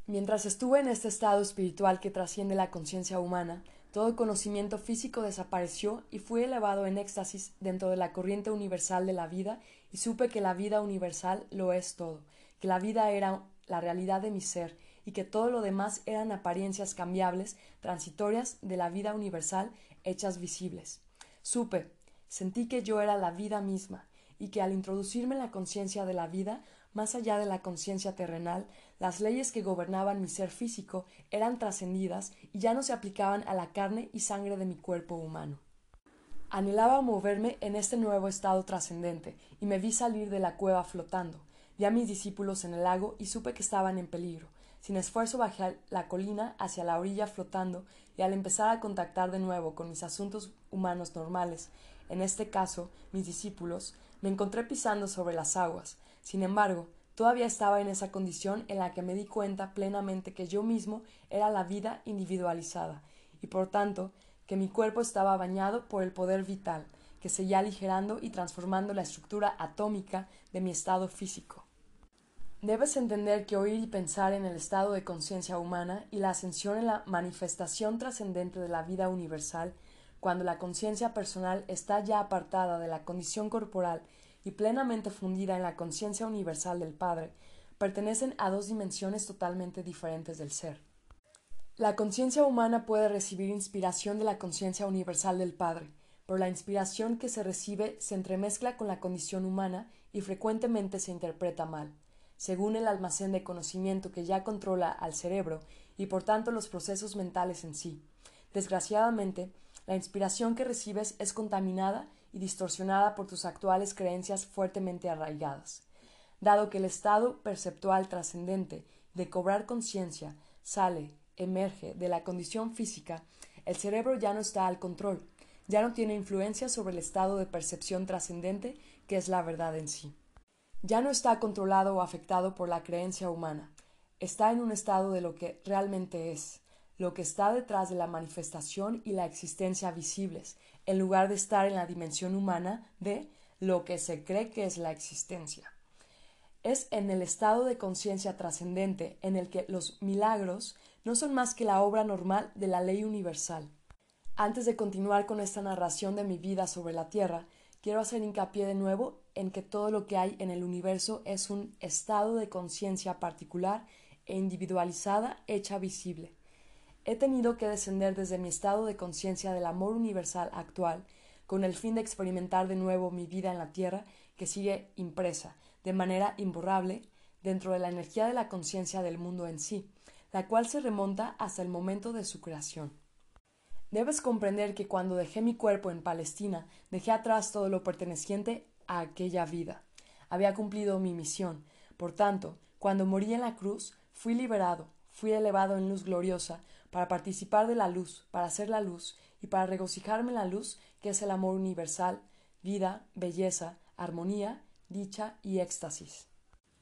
S1: Mientras estuve en este estado espiritual que trasciende la conciencia humana, todo conocimiento físico desapareció y fui elevado en éxtasis dentro de la corriente universal de la vida y supe que la vida universal lo es todo, que la vida era la realidad de mi ser y que todo lo demás eran apariencias cambiables, transitorias de la vida universal hechas visibles. Supe, sentí que yo era la vida misma y que al introducirme en la conciencia de la vida más allá de la conciencia terrenal, las leyes que gobernaban mi ser físico eran trascendidas y ya no se aplicaban a la carne y sangre de mi cuerpo humano. Anhelaba moverme en este nuevo estado trascendente, y me vi salir de la cueva flotando. Vi a mis discípulos en el lago y supe que estaban en peligro. Sin esfuerzo bajé la colina hacia la orilla flotando, y al empezar a contactar de nuevo con mis asuntos humanos normales, en este caso mis discípulos, me encontré pisando sobre las aguas, sin embargo, todavía estaba en esa condición en la que me di cuenta plenamente que yo mismo era la vida individualizada, y por tanto que mi cuerpo estaba bañado por el poder vital, que seguía aligerando y transformando la estructura atómica de mi estado físico. Debes entender que oír y pensar en el estado de conciencia humana y la ascensión en la manifestación trascendente de la vida universal, cuando la conciencia personal está ya apartada de la condición corporal y plenamente fundida en la conciencia universal del Padre, pertenecen a dos dimensiones totalmente diferentes del ser. La conciencia humana puede recibir inspiración de la conciencia universal del Padre, pero la inspiración que se recibe se entremezcla con la condición humana y frecuentemente se interpreta mal. según el almacén de conocimiento que ya controla al cerebro y por tanto los procesos mentales en sí. Desgraciadamente, la inspiración que recibes es contaminada y distorsionada por tus actuales creencias fuertemente arraigadas. Dado que el estado perceptual trascendente de cobrar conciencia sale, emerge de la condición física, el cerebro ya no está al control, ya no tiene influencia sobre el estado de percepción trascendente que es la verdad en sí. Ya no está controlado o afectado por la creencia humana, está en un estado de lo que realmente es, lo que está detrás de la manifestación y la existencia visibles, en lugar de estar en la dimensión humana de lo que se cree que es la existencia. Es en el estado de conciencia trascendente en el que los milagros no son más que la obra normal de la ley universal. Antes de continuar con esta narración de mi vida sobre la Tierra, quiero hacer hincapié de nuevo en que todo lo que hay en el universo es un estado de conciencia particular e individualizada hecha visible. He tenido que descender desde mi estado de conciencia del amor universal actual, con el fin de experimentar de nuevo mi vida en la Tierra, que sigue impresa, de manera imborrable, dentro de la energía de la conciencia del mundo en sí, la cual se remonta hasta el momento de su creación. Debes comprender que cuando dejé mi cuerpo en Palestina, dejé atrás todo lo perteneciente a aquella vida. Había cumplido mi misión. Por tanto, cuando morí en la cruz, fui liberado, fui elevado en luz gloriosa, para participar de la luz, para ser la luz, y para regocijarme en la luz, que es el amor universal, vida, belleza, armonía, dicha y éxtasis.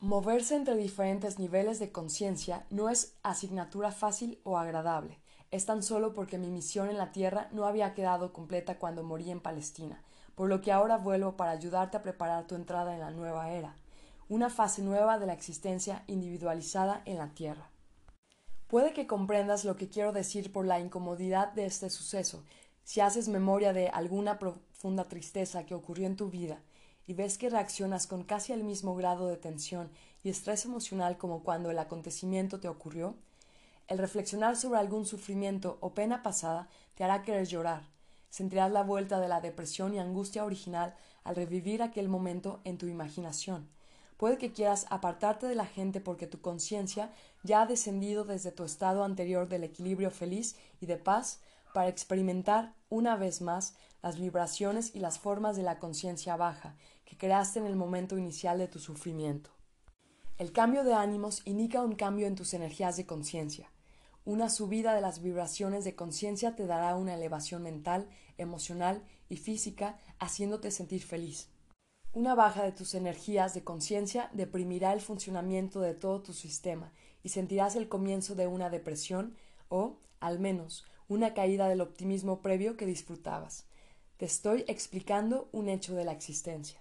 S1: Moverse entre diferentes niveles de conciencia no es asignatura fácil o agradable, es tan solo porque mi misión en la tierra no había quedado completa cuando morí en Palestina, por lo que ahora vuelvo para ayudarte a preparar tu entrada en la nueva era, una fase nueva de la existencia individualizada en la tierra. Puede que comprendas lo que quiero decir por la incomodidad de este suceso, si haces memoria de alguna profunda tristeza que ocurrió en tu vida y ves que reaccionas con casi el mismo grado de tensión y estrés emocional como cuando el acontecimiento te ocurrió, el reflexionar sobre algún sufrimiento o pena pasada te hará querer llorar. Sentirás la vuelta de la depresión y angustia original al revivir aquel momento en tu imaginación. Puede que quieras apartarte de la gente porque tu conciencia ya ha descendido desde tu estado anterior del equilibrio feliz y de paz para experimentar una vez más las vibraciones y las formas de la conciencia baja que creaste en el momento inicial de tu sufrimiento. El cambio de ánimos indica un cambio en tus energías de conciencia. Una subida de las vibraciones de conciencia te dará una elevación mental, emocional y física, haciéndote sentir feliz. Una baja de tus energías de conciencia deprimirá el funcionamiento de todo tu sistema y sentirás el comienzo de una depresión o, al menos, una caída del optimismo previo que disfrutabas. Te estoy explicando un hecho de la existencia.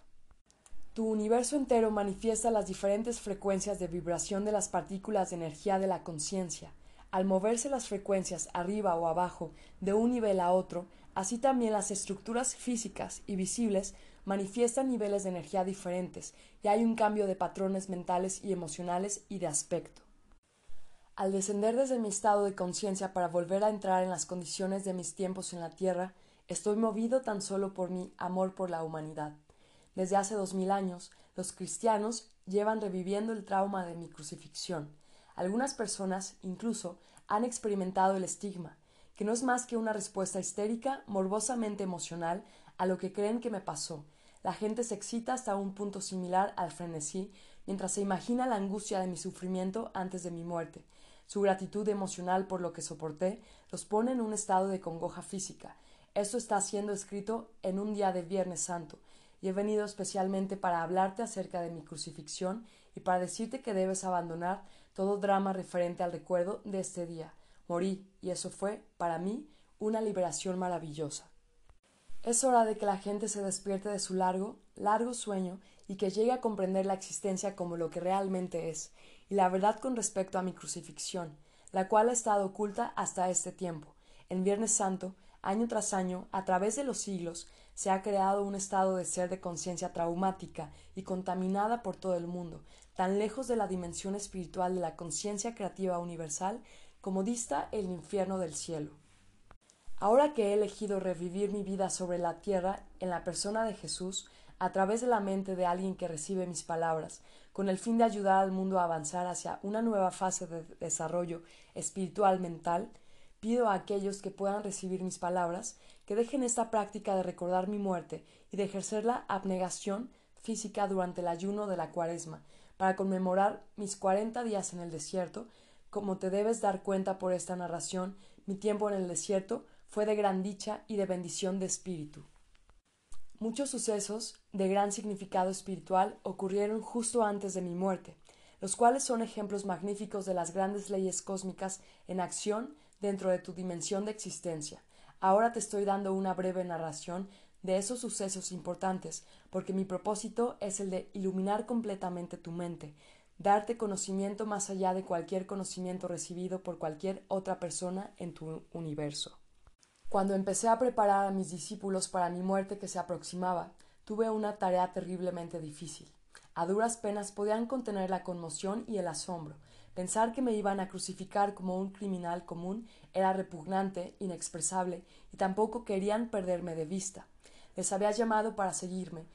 S1: Tu universo entero manifiesta las diferentes frecuencias de vibración de las partículas de energía de la conciencia. Al moverse las frecuencias arriba o abajo de un nivel a otro, así también las estructuras físicas y visibles manifiestan niveles de energía diferentes y hay un cambio de patrones mentales y emocionales y de aspecto. Al descender desde mi estado de conciencia para volver a entrar en las condiciones de mis tiempos en la tierra, estoy movido tan solo por mi amor por la humanidad. Desde hace dos mil años, los cristianos llevan reviviendo el trauma de mi crucifixión. Algunas personas, incluso, han experimentado el estigma, que no es más que una respuesta histérica, morbosamente emocional, a lo que creen que me pasó, la gente se excita hasta un punto similar al frenesí mientras se imagina la angustia de mi sufrimiento antes de mi muerte. Su gratitud emocional por lo que soporté los pone en un estado de congoja física. Esto está siendo escrito en un día de Viernes Santo, y he venido especialmente para hablarte acerca de mi crucifixión y para decirte que debes abandonar todo drama referente al recuerdo de este día. Morí, y eso fue, para mí, una liberación maravillosa. Es hora de que la gente se despierte de su largo, largo sueño y que llegue a comprender la existencia como lo que realmente es, la verdad con respecto a mi crucifixión, la cual ha estado oculta hasta este tiempo. En Viernes Santo, año tras año, a través de los siglos, se ha creado un estado de ser de conciencia traumática y contaminada por todo el mundo, tan lejos de la dimensión espiritual de la conciencia creativa universal como dista el infierno del cielo. Ahora que he elegido revivir mi vida sobre la tierra en la persona de Jesús, a través de la mente de alguien que recibe mis palabras, con el fin de ayudar al mundo a avanzar hacia una nueva fase de desarrollo espiritual mental, pido a aquellos que puedan recibir mis palabras que dejen esta práctica de recordar mi muerte y de ejercer la abnegación física durante el ayuno de la cuaresma, para conmemorar mis cuarenta días en el desierto, como te debes dar cuenta por esta narración, mi tiempo en el desierto fue de gran dicha y de bendición de espíritu. Muchos sucesos de gran significado espiritual ocurrieron justo antes de mi muerte, los cuales son ejemplos magníficos de las grandes leyes cósmicas en acción dentro de tu dimensión de existencia. Ahora te estoy dando una breve narración de esos sucesos importantes, porque mi propósito es el de iluminar completamente tu mente, darte conocimiento más allá de cualquier conocimiento recibido por cualquier otra persona en tu universo. Cuando empecé a preparar a mis discípulos para mi muerte que se aproximaba, tuve una tarea terriblemente difícil. A duras penas podían contener la conmoción y el asombro. Pensar que me iban a crucificar como un criminal común era repugnante, inexpresable, y tampoco querían perderme de vista. Les había llamado para seguirme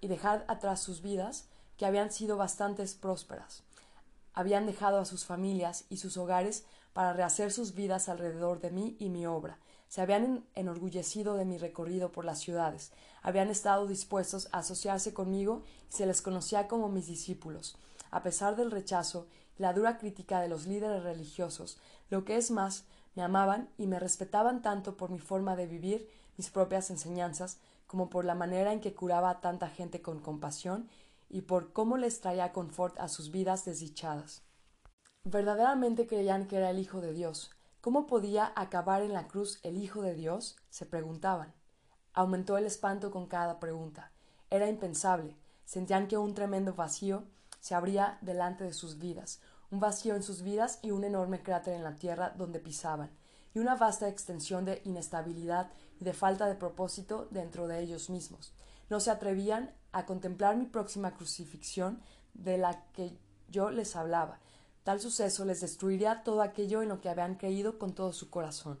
S1: y dejar atrás sus vidas, que habían sido bastante prósperas. Habían dejado a sus familias y sus hogares para rehacer sus vidas alrededor de mí y mi obra, se habían enorgullecido de mi recorrido por las ciudades, habían estado dispuestos a asociarse conmigo y se les conocía como mis discípulos. A pesar del rechazo y la dura crítica de los líderes religiosos, lo que es más, me amaban y me respetaban tanto por mi forma de vivir mis propias enseñanzas, como por la manera en que curaba a tanta gente con compasión y por cómo les traía confort a sus vidas desdichadas. Verdaderamente creían que era el Hijo de Dios, ¿Cómo podía acabar en la cruz el Hijo de Dios? se preguntaban. Aumentó el espanto con cada pregunta. Era impensable. Sentían que un tremendo vacío se abría delante de sus vidas, un vacío en sus vidas y un enorme cráter en la tierra donde pisaban, y una vasta extensión de inestabilidad y de falta de propósito dentro de ellos mismos. No se atrevían a contemplar mi próxima crucifixión de la que yo les hablaba, Tal suceso les destruiría todo aquello en lo que habían creído con todo su corazón.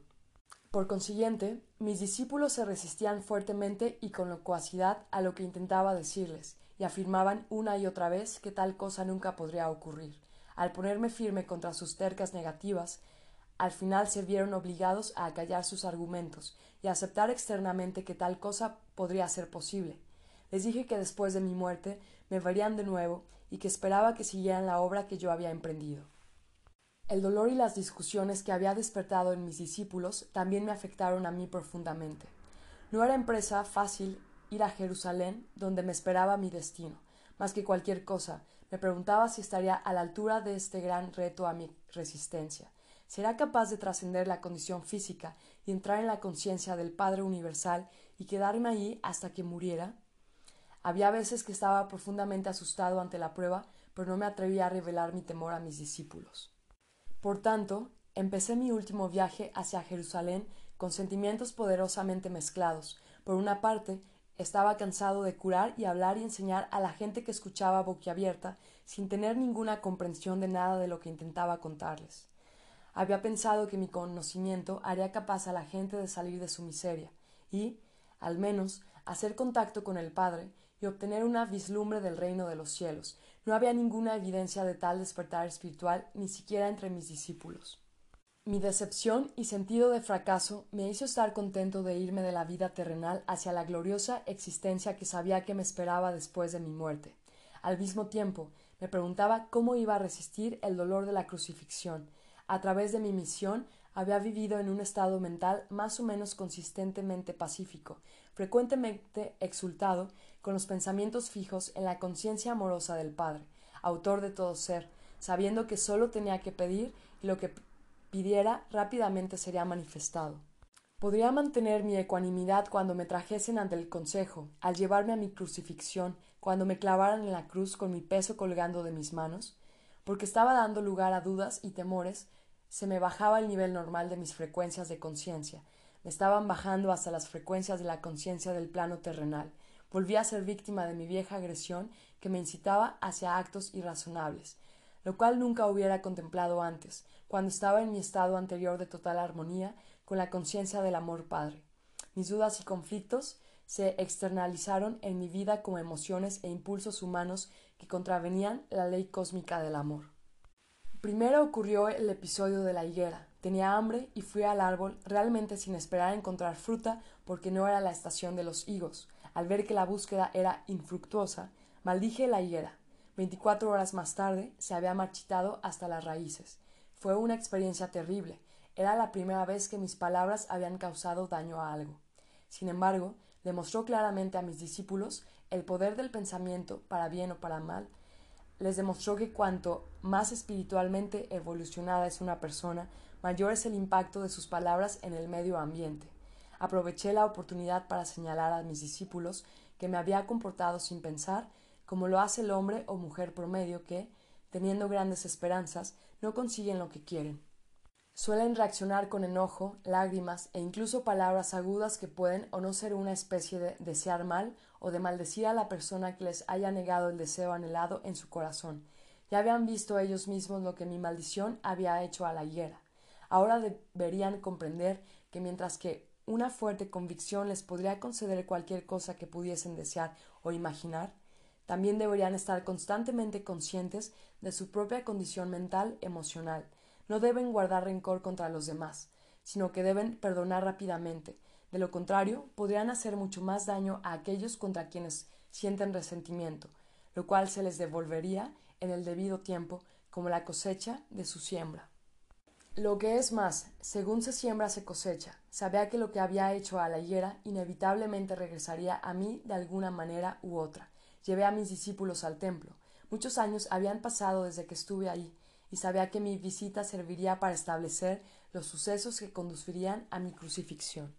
S1: Por consiguiente, mis discípulos se resistían fuertemente y con locuacidad a lo que intentaba decirles, y afirmaban una y otra vez que tal cosa nunca podría ocurrir. Al ponerme firme contra sus tercas negativas, al final se vieron obligados a acallar sus argumentos y a aceptar externamente que tal cosa podría ser posible. Les dije que después de mi muerte me verían de nuevo y que esperaba que siguieran la obra que yo había emprendido. El dolor y las discusiones que había despertado en mis discípulos también me afectaron a mí profundamente. No era empresa fácil ir a Jerusalén, donde me esperaba mi destino. Más que cualquier cosa, me preguntaba si estaría a la altura de este gran reto a mi resistencia. ¿Será capaz de trascender la condición física y entrar en la conciencia del Padre Universal y quedarme allí hasta que muriera? Había veces que estaba profundamente asustado ante la prueba, pero no me atrevía a revelar mi temor a mis discípulos. Por tanto, empecé mi último viaje hacia Jerusalén con sentimientos poderosamente mezclados. Por una parte, estaba cansado de curar y hablar y enseñar a la gente que escuchaba boquiabierta, sin tener ninguna comprensión de nada de lo que intentaba contarles. Había pensado que mi conocimiento haría capaz a la gente de salir de su miseria y, al menos, hacer contacto con el Padre obtener una vislumbre del reino de los cielos. No había ninguna evidencia de tal despertar espiritual ni siquiera entre mis discípulos. Mi decepción y sentido de fracaso me hizo estar contento de irme de la vida terrenal hacia la gloriosa existencia que sabía que me esperaba después de mi muerte. Al mismo tiempo, me preguntaba cómo iba a resistir el dolor de la crucifixión. A través de mi misión había vivido en un estado mental más o menos consistentemente pacífico, frecuentemente exultado, con los pensamientos fijos en la conciencia amorosa del Padre, autor de todo ser, sabiendo que sólo tenía que pedir y lo que pidiera rápidamente sería manifestado. Podría mantener mi ecuanimidad cuando me trajesen ante el consejo, al llevarme a mi crucifixión, cuando me clavaran en la cruz con mi peso colgando de mis manos, porque estaba dando lugar a dudas y temores, se me bajaba el nivel normal de mis frecuencias de conciencia, me estaban bajando hasta las frecuencias de la conciencia del plano terrenal. Volví a ser víctima de mi vieja agresión que me incitaba hacia actos irrazonables, lo cual nunca hubiera contemplado antes, cuando estaba en mi estado anterior de total armonía con la conciencia del amor padre. Mis dudas y conflictos se externalizaron en mi vida como emociones e impulsos humanos que contravenían la ley cósmica del amor. Primero ocurrió el episodio de la higuera. Tenía hambre y fui al árbol realmente sin esperar encontrar fruta porque no era la estación de los higos. Al ver que la búsqueda era infructuosa, maldije la higuera. Veinticuatro horas más tarde se había marchitado hasta las raíces. Fue una experiencia terrible. Era la primera vez que mis palabras habían causado daño a algo. Sin embargo, demostró claramente a mis discípulos el poder del pensamiento, para bien o para mal. Les demostró que cuanto más espiritualmente evolucionada es una persona, mayor es el impacto de sus palabras en el medio ambiente. Aproveché la oportunidad para señalar a mis discípulos que me había comportado sin pensar, como lo hace el hombre o mujer promedio que, teniendo grandes esperanzas, no consiguen lo que quieren. Suelen reaccionar con enojo, lágrimas e incluso palabras agudas que pueden o no ser una especie de desear mal o de maldecir a la persona que les haya negado el deseo anhelado en su corazón. Ya habían visto ellos mismos lo que mi maldición había hecho a la higuera. Ahora deberían comprender que mientras que una fuerte convicción les podría conceder cualquier cosa que pudiesen desear o imaginar, también deberían estar constantemente conscientes de su propia condición mental emocional, no deben guardar rencor contra los demás, sino que deben perdonar rápidamente. De lo contrario, podrían hacer mucho más daño a aquellos contra quienes sienten resentimiento, lo cual se les devolvería en el debido tiempo como la cosecha de su siembra. Lo que es más, según se siembra se cosecha. Sabía que lo que había hecho a la higuera inevitablemente regresaría a mí de alguna manera u otra. Llevé a mis discípulos al templo. Muchos años habían pasado desde que estuve ahí, y sabía que mi visita serviría para establecer los sucesos que conducirían a mi crucifixión.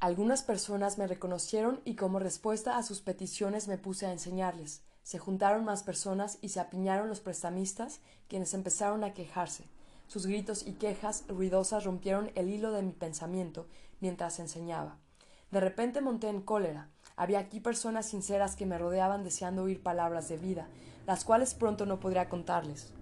S1: Algunas personas me reconocieron y como respuesta a sus peticiones me puse a enseñarles. Se juntaron más personas y se apiñaron los prestamistas, quienes empezaron a quejarse. Sus gritos y quejas ruidosas rompieron el hilo de mi pensamiento mientras enseñaba. De repente monté en cólera. Había aquí personas sinceras que me rodeaban deseando oír palabras de vida, las cuales pronto no podría contarles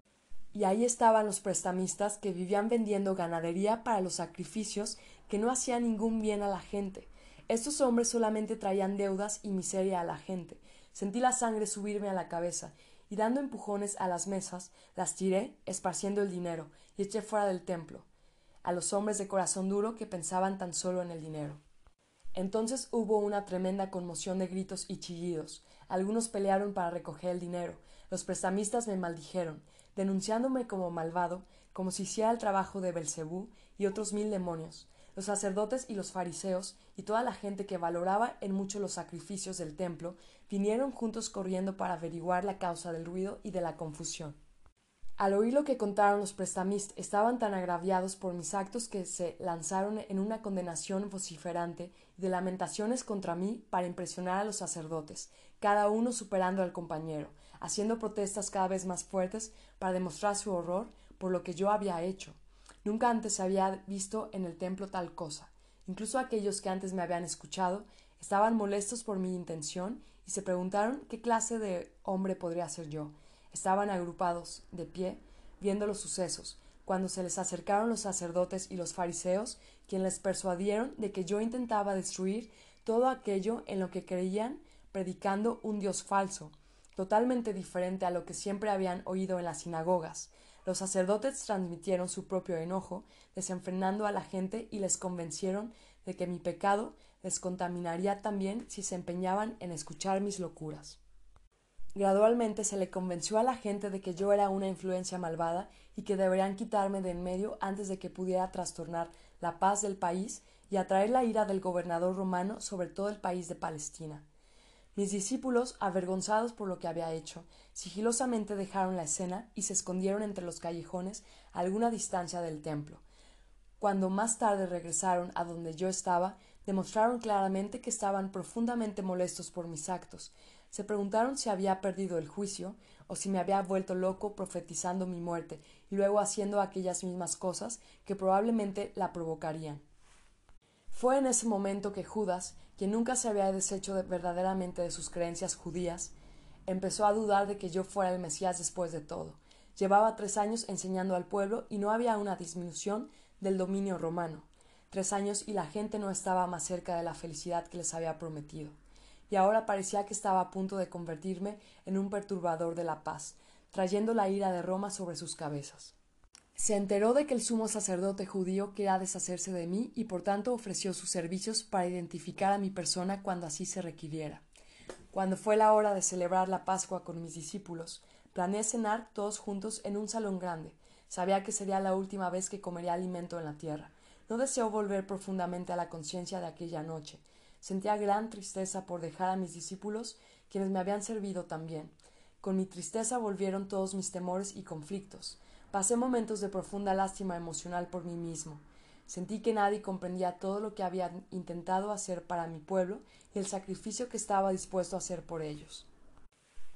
S1: y ahí estaban los prestamistas que vivían vendiendo ganadería para los sacrificios que no hacían ningún bien a la gente. Estos hombres solamente traían deudas y miseria a la gente. Sentí la sangre subirme a la cabeza y dando empujones a las mesas, las tiré, esparciendo el dinero, y eché fuera del templo, a los hombres de corazón duro que pensaban tan solo en el dinero. Entonces hubo una tremenda conmoción de gritos y chillidos. Algunos pelearon para recoger el dinero. Los prestamistas me maldijeron denunciándome como malvado, como si hiciera el trabajo de Belcebú y otros mil demonios. Los sacerdotes y los fariseos y toda la gente que valoraba en mucho los sacrificios del templo vinieron juntos corriendo para averiguar la causa del ruido y de la confusión. Al oír lo que contaron los prestamistas, estaban tan agraviados por mis actos que se lanzaron en una condenación vociferante de lamentaciones contra mí para impresionar a los sacerdotes, cada uno superando al compañero, haciendo protestas cada vez más fuertes para demostrar su horror por lo que yo había hecho. Nunca antes se había visto en el templo tal cosa. Incluso aquellos que antes me habían escuchado estaban molestos por mi intención y se preguntaron qué clase de hombre podría ser yo. Estaban agrupados, de pie, viendo los sucesos, cuando se les acercaron los sacerdotes y los fariseos, quienes les persuadieron de que yo intentaba destruir todo aquello en lo que creían, predicando un Dios falso, totalmente diferente a lo que siempre habían oído en las sinagogas. Los sacerdotes transmitieron su propio enojo, desenfrenando a la gente y les convencieron de que mi pecado les contaminaría también si se empeñaban en escuchar mis locuras. Gradualmente se le convenció a la gente de que yo era una influencia malvada y que deberían quitarme de en medio antes de que pudiera trastornar la paz del país y atraer la ira del gobernador romano sobre todo el país de Palestina. Mis discípulos, avergonzados por lo que había hecho, sigilosamente dejaron la escena y se escondieron entre los callejones a alguna distancia del templo. Cuando más tarde regresaron a donde yo estaba, demostraron claramente que estaban profundamente molestos por mis actos. Se preguntaron si había perdido el juicio o si me había vuelto loco profetizando mi muerte y luego haciendo aquellas mismas cosas que probablemente la provocarían. Fue en ese momento que Judas, quien nunca se había deshecho verdaderamente de sus creencias judías, empezó a dudar de que yo fuera el Mesías después de todo. Llevaba tres años enseñando al pueblo y no había una disminución del dominio romano. tres años y la gente no estaba más cerca de la felicidad que les había prometido. Y ahora parecía que estaba a punto de convertirme en un perturbador de la paz, trayendo la ira de Roma sobre sus cabezas. Se enteró de que el sumo sacerdote judío quería deshacerse de mí y por tanto ofreció sus servicios para identificar a mi persona cuando así se requiriera. Cuando fue la hora de celebrar la Pascua con mis discípulos, planeé cenar todos juntos en un salón grande. Sabía que sería la última vez que comería alimento en la tierra. No deseo volver profundamente a la conciencia de aquella noche. Sentía gran tristeza por dejar a mis discípulos, quienes me habían servido también. Con mi tristeza volvieron todos mis temores y conflictos. Pasé momentos de profunda lástima emocional por mí mismo. Sentí que nadie comprendía todo lo que había intentado hacer para mi pueblo y el sacrificio que estaba dispuesto a hacer por ellos.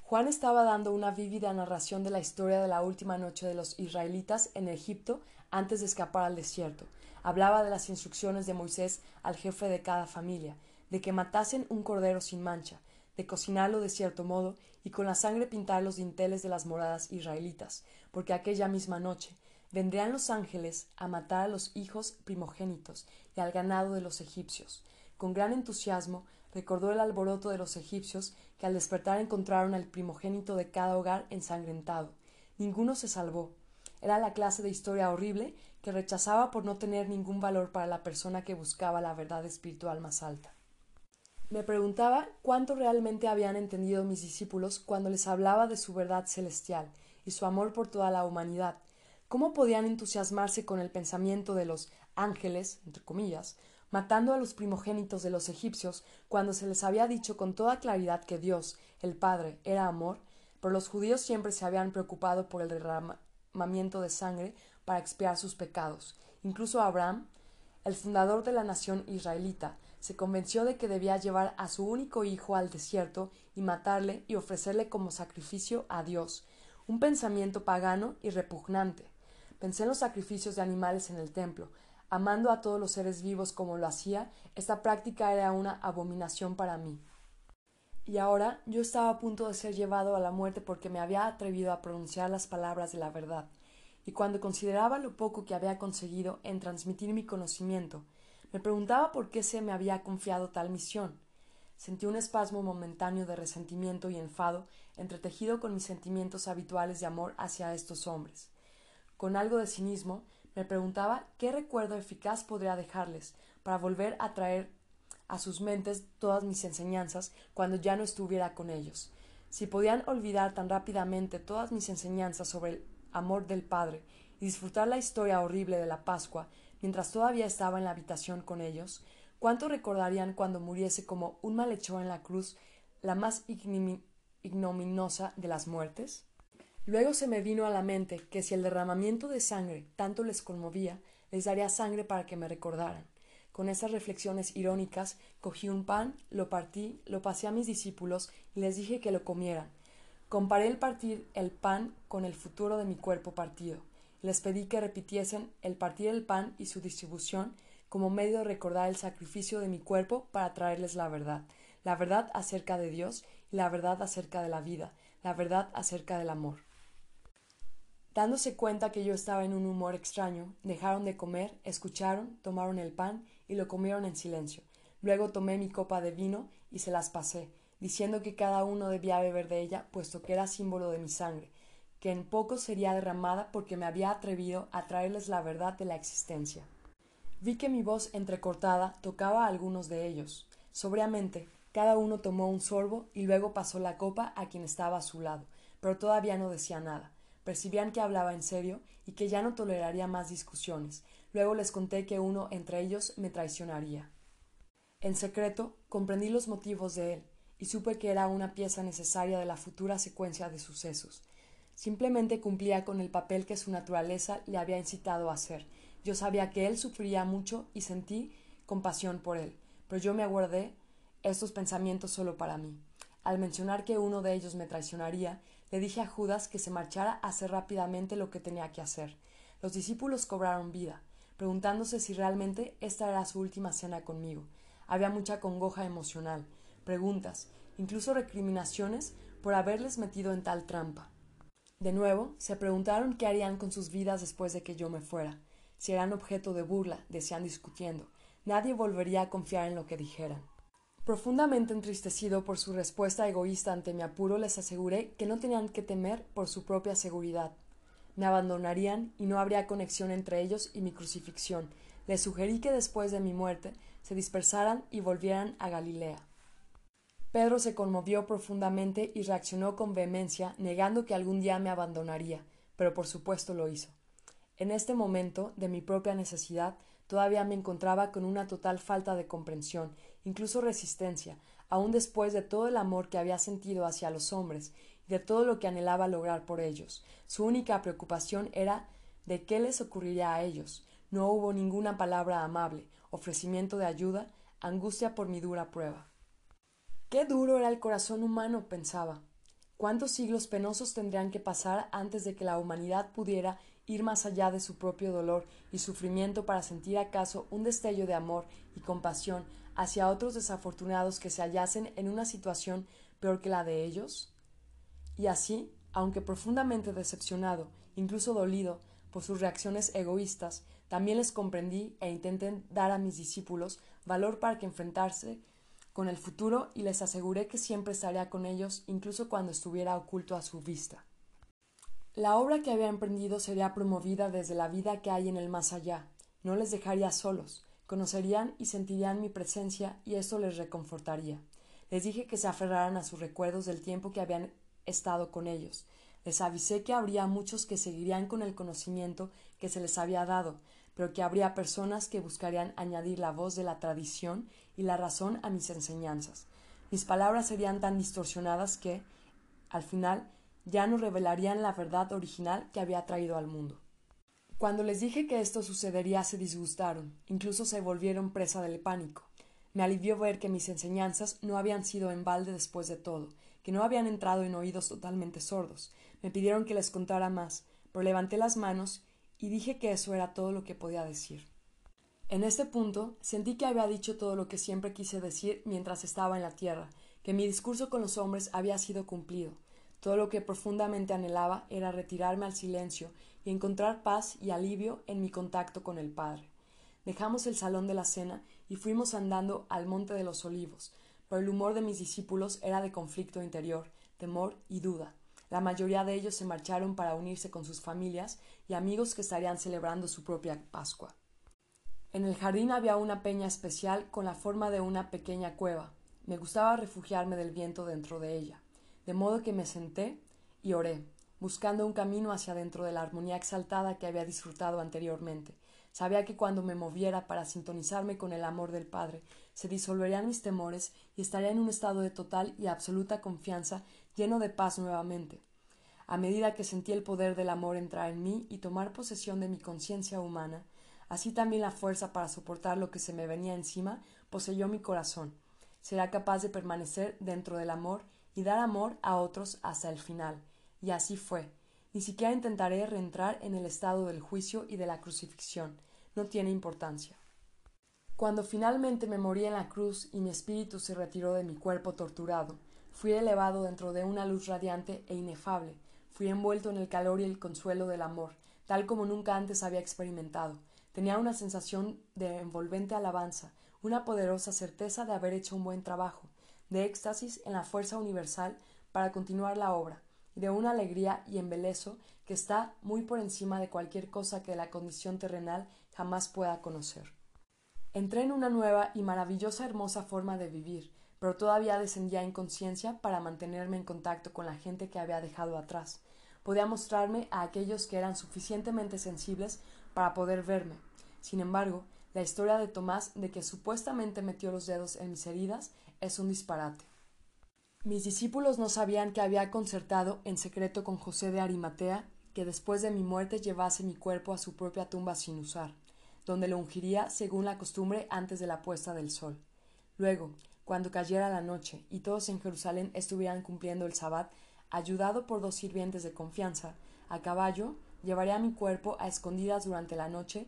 S1: Juan estaba dando una vívida narración de la historia de la última noche de los israelitas en Egipto antes de escapar al desierto. Hablaba de las instrucciones de Moisés al jefe de cada familia, de que matasen un cordero sin mancha, de cocinarlo de cierto modo y con la sangre pintar los dinteles de las moradas israelitas, porque aquella misma noche vendrían los ángeles a matar a los hijos primogénitos y al ganado de los egipcios. Con gran entusiasmo recordó el alboroto de los egipcios que al despertar encontraron al primogénito de cada hogar ensangrentado. Ninguno se salvó. Era la clase de historia horrible que rechazaba por no tener ningún valor para la persona que buscaba la verdad espiritual más alta. Me preguntaba cuánto realmente habían entendido mis discípulos cuando les hablaba de su verdad celestial y su amor por toda la humanidad. ¿Cómo podían entusiasmarse con el pensamiento de los ángeles, entre comillas, matando a los primogénitos de los egipcios cuando se les había dicho con toda claridad que Dios, el Padre, era amor? Pero los judíos siempre se habían preocupado por el derramamiento de sangre para expiar sus pecados. Incluso Abraham, el fundador de la nación israelita, se convenció de que debía llevar a su único hijo al desierto y matarle y ofrecerle como sacrificio a Dios, un pensamiento pagano y repugnante. Pensé en los sacrificios de animales en el templo. Amando a todos los seres vivos como lo hacía, esta práctica era una abominación para mí. Y ahora yo estaba a punto de ser llevado a la muerte porque me había atrevido a pronunciar las palabras de la verdad, y cuando consideraba lo poco que había conseguido en transmitir mi conocimiento, me preguntaba por qué se me había confiado tal misión. Sentí un espasmo momentáneo de resentimiento y enfado entretejido con mis sentimientos habituales de amor hacia estos hombres. Con algo de cinismo, me preguntaba qué recuerdo eficaz podría dejarles para volver a traer a sus mentes todas mis enseñanzas cuando ya no estuviera con ellos. Si podían olvidar tan rápidamente todas mis enseñanzas sobre el amor del Padre y disfrutar la historia horrible de la Pascua mientras todavía estaba en la habitación con ellos, cuánto recordarían cuando muriese como un malhechor en la cruz, la más ignominiosa de las muertes? Luego se me vino a la mente que si el derramamiento de sangre tanto les conmovía, les daría sangre para que me recordaran. Con esas reflexiones irónicas cogí un pan, lo partí, lo pasé a mis discípulos y les dije que lo comieran. Comparé el partir el pan con el futuro de mi cuerpo partido les pedí que repitiesen el partir el pan y su distribución como medio de recordar el sacrificio de mi cuerpo para traerles la verdad, la verdad acerca de Dios y la verdad acerca de la vida, la verdad acerca del amor. Dándose cuenta que yo estaba en un humor extraño, dejaron de comer, escucharon, tomaron el pan y lo comieron en silencio. Luego tomé mi copa de vino y se las pasé, diciendo que cada uno debía beber de ella, puesto que era símbolo de mi sangre, que en poco sería derramada porque me había atrevido a traerles la verdad de la existencia. Vi que mi voz entrecortada tocaba a algunos de ellos. Sobriamente, cada uno tomó un sorbo y luego pasó la copa a quien estaba a su lado, pero todavía no decía nada. Percibían que hablaba en serio y que ya no toleraría más discusiones. Luego les conté que uno entre ellos me traicionaría. En secreto comprendí los motivos de él y supe que era una pieza necesaria de la futura secuencia de sucesos. Simplemente cumplía con el papel que su naturaleza le había incitado a hacer. Yo sabía que él sufría mucho y sentí compasión por él, pero yo me aguardé estos pensamientos solo para mí. Al mencionar que uno de ellos me traicionaría, le dije a Judas que se marchara a hacer rápidamente lo que tenía que hacer. Los discípulos cobraron vida, preguntándose si realmente esta era su última cena conmigo. Había mucha congoja emocional, preguntas, incluso recriminaciones por haberles metido en tal trampa. De nuevo, se preguntaron qué harían con sus vidas después de que yo me fuera. serían objeto de burla, decían discutiendo. Nadie volvería a confiar en lo que dijeran. Profundamente entristecido por su respuesta egoísta ante mi apuro, les aseguré que no tenían que temer por su propia seguridad. Me abandonarían y no habría conexión entre ellos y mi crucifixión. Les sugerí que después de mi muerte se dispersaran y volvieran a Galilea. Pedro se conmovió profundamente y reaccionó con vehemencia, negando que algún día me abandonaría, pero por supuesto lo hizo. En este momento de mi propia necesidad, todavía me encontraba con una total falta de comprensión, incluso resistencia, aun después de todo el amor que había sentido hacia los hombres y de todo lo que anhelaba lograr por ellos. Su única preocupación era de qué les ocurriría a ellos. No hubo ninguna palabra amable, ofrecimiento de ayuda, angustia por mi dura prueba. Qué duro era el corazón humano, pensaba. ¿Cuántos siglos penosos tendrían que pasar antes de que la humanidad pudiera ir más allá de su propio dolor y sufrimiento para sentir acaso un destello de amor y compasión hacia otros desafortunados que se hallasen en una situación peor que la de ellos? Y así, aunque profundamente decepcionado, incluso dolido por sus reacciones egoístas, también les comprendí e intenté dar a mis discípulos valor para que enfrentarse con el futuro y les aseguré que siempre estaría con ellos incluso cuando estuviera oculto a su vista. La obra que había emprendido sería promovida desde la vida que hay en el más allá. No les dejaría solos. Conocerían y sentirían mi presencia y esto les reconfortaría. Les dije que se aferraran a sus recuerdos del tiempo que habían estado con ellos. Les avisé que habría muchos que seguirían con el conocimiento que se les había dado, pero que habría personas que buscarían añadir la voz de la tradición y la razón a mis enseñanzas. Mis palabras serían tan distorsionadas que, al final, ya no revelarían la verdad original que había traído al mundo. Cuando les dije que esto sucedería se disgustaron, incluso se volvieron presa del pánico. Me alivió ver que mis enseñanzas no habían sido en balde después de todo, que no habían entrado en oídos totalmente sordos. Me pidieron que les contara más, pero levanté las manos y dije que eso era todo lo que podía decir. En este punto sentí que había dicho todo lo que siempre quise decir mientras estaba en la tierra, que mi discurso con los hombres había sido cumplido, todo lo que profundamente anhelaba era retirarme al silencio y encontrar paz y alivio en mi contacto con el Padre. Dejamos el salón de la cena y fuimos andando al Monte de los Olivos, pero el humor de mis discípulos era de conflicto interior, temor y duda. La mayoría de ellos se marcharon para unirse con sus familias y amigos que estarían celebrando su propia Pascua. En el jardín había una peña especial con la forma de una pequeña cueva. Me gustaba refugiarme del viento dentro de ella de modo que me senté y oré, buscando un camino hacia dentro de la armonía exaltada que había disfrutado anteriormente. Sabía que cuando me moviera para sintonizarme con el amor del Padre, se disolverían mis temores y estaría en un estado de total y absoluta confianza, lleno de paz nuevamente. A medida que sentí el poder del amor entrar en mí y tomar posesión de mi conciencia humana, así también la fuerza para soportar lo que se me venía encima poseyó mi corazón. Será capaz de permanecer dentro del amor y dar amor a otros hasta el final. Y así fue. Ni siquiera intentaré reentrar en el estado del juicio y de la crucifixión. No tiene importancia. Cuando finalmente me morí en la cruz y mi espíritu se retiró de mi cuerpo torturado, fui elevado dentro de una luz radiante e inefable, fui envuelto en el calor y el consuelo del amor, tal como nunca antes había experimentado. Tenía una sensación de envolvente alabanza, una poderosa certeza de haber hecho un buen trabajo, de éxtasis en la fuerza universal para continuar la obra, y de una alegría y embelezo que está muy por encima de cualquier cosa que la condición terrenal jamás pueda conocer. Entré en una nueva y maravillosa hermosa forma de vivir, pero todavía descendía en conciencia para mantenerme en contacto con la gente que había dejado atrás. Podía mostrarme a aquellos que eran suficientemente sensibles para poder verme. Sin embargo, la historia de Tomás de que supuestamente metió los dedos en mis heridas es un disparate. Mis discípulos no sabían que había concertado en secreto con José de Arimatea que después de mi muerte llevase mi cuerpo a su propia tumba sin usar, donde lo ungiría según la costumbre antes de la puesta del sol. Luego, cuando cayera la noche y todos en Jerusalén estuvieran cumpliendo el sabbat, ayudado por dos sirvientes de confianza, a caballo, llevaré a mi cuerpo a escondidas durante la noche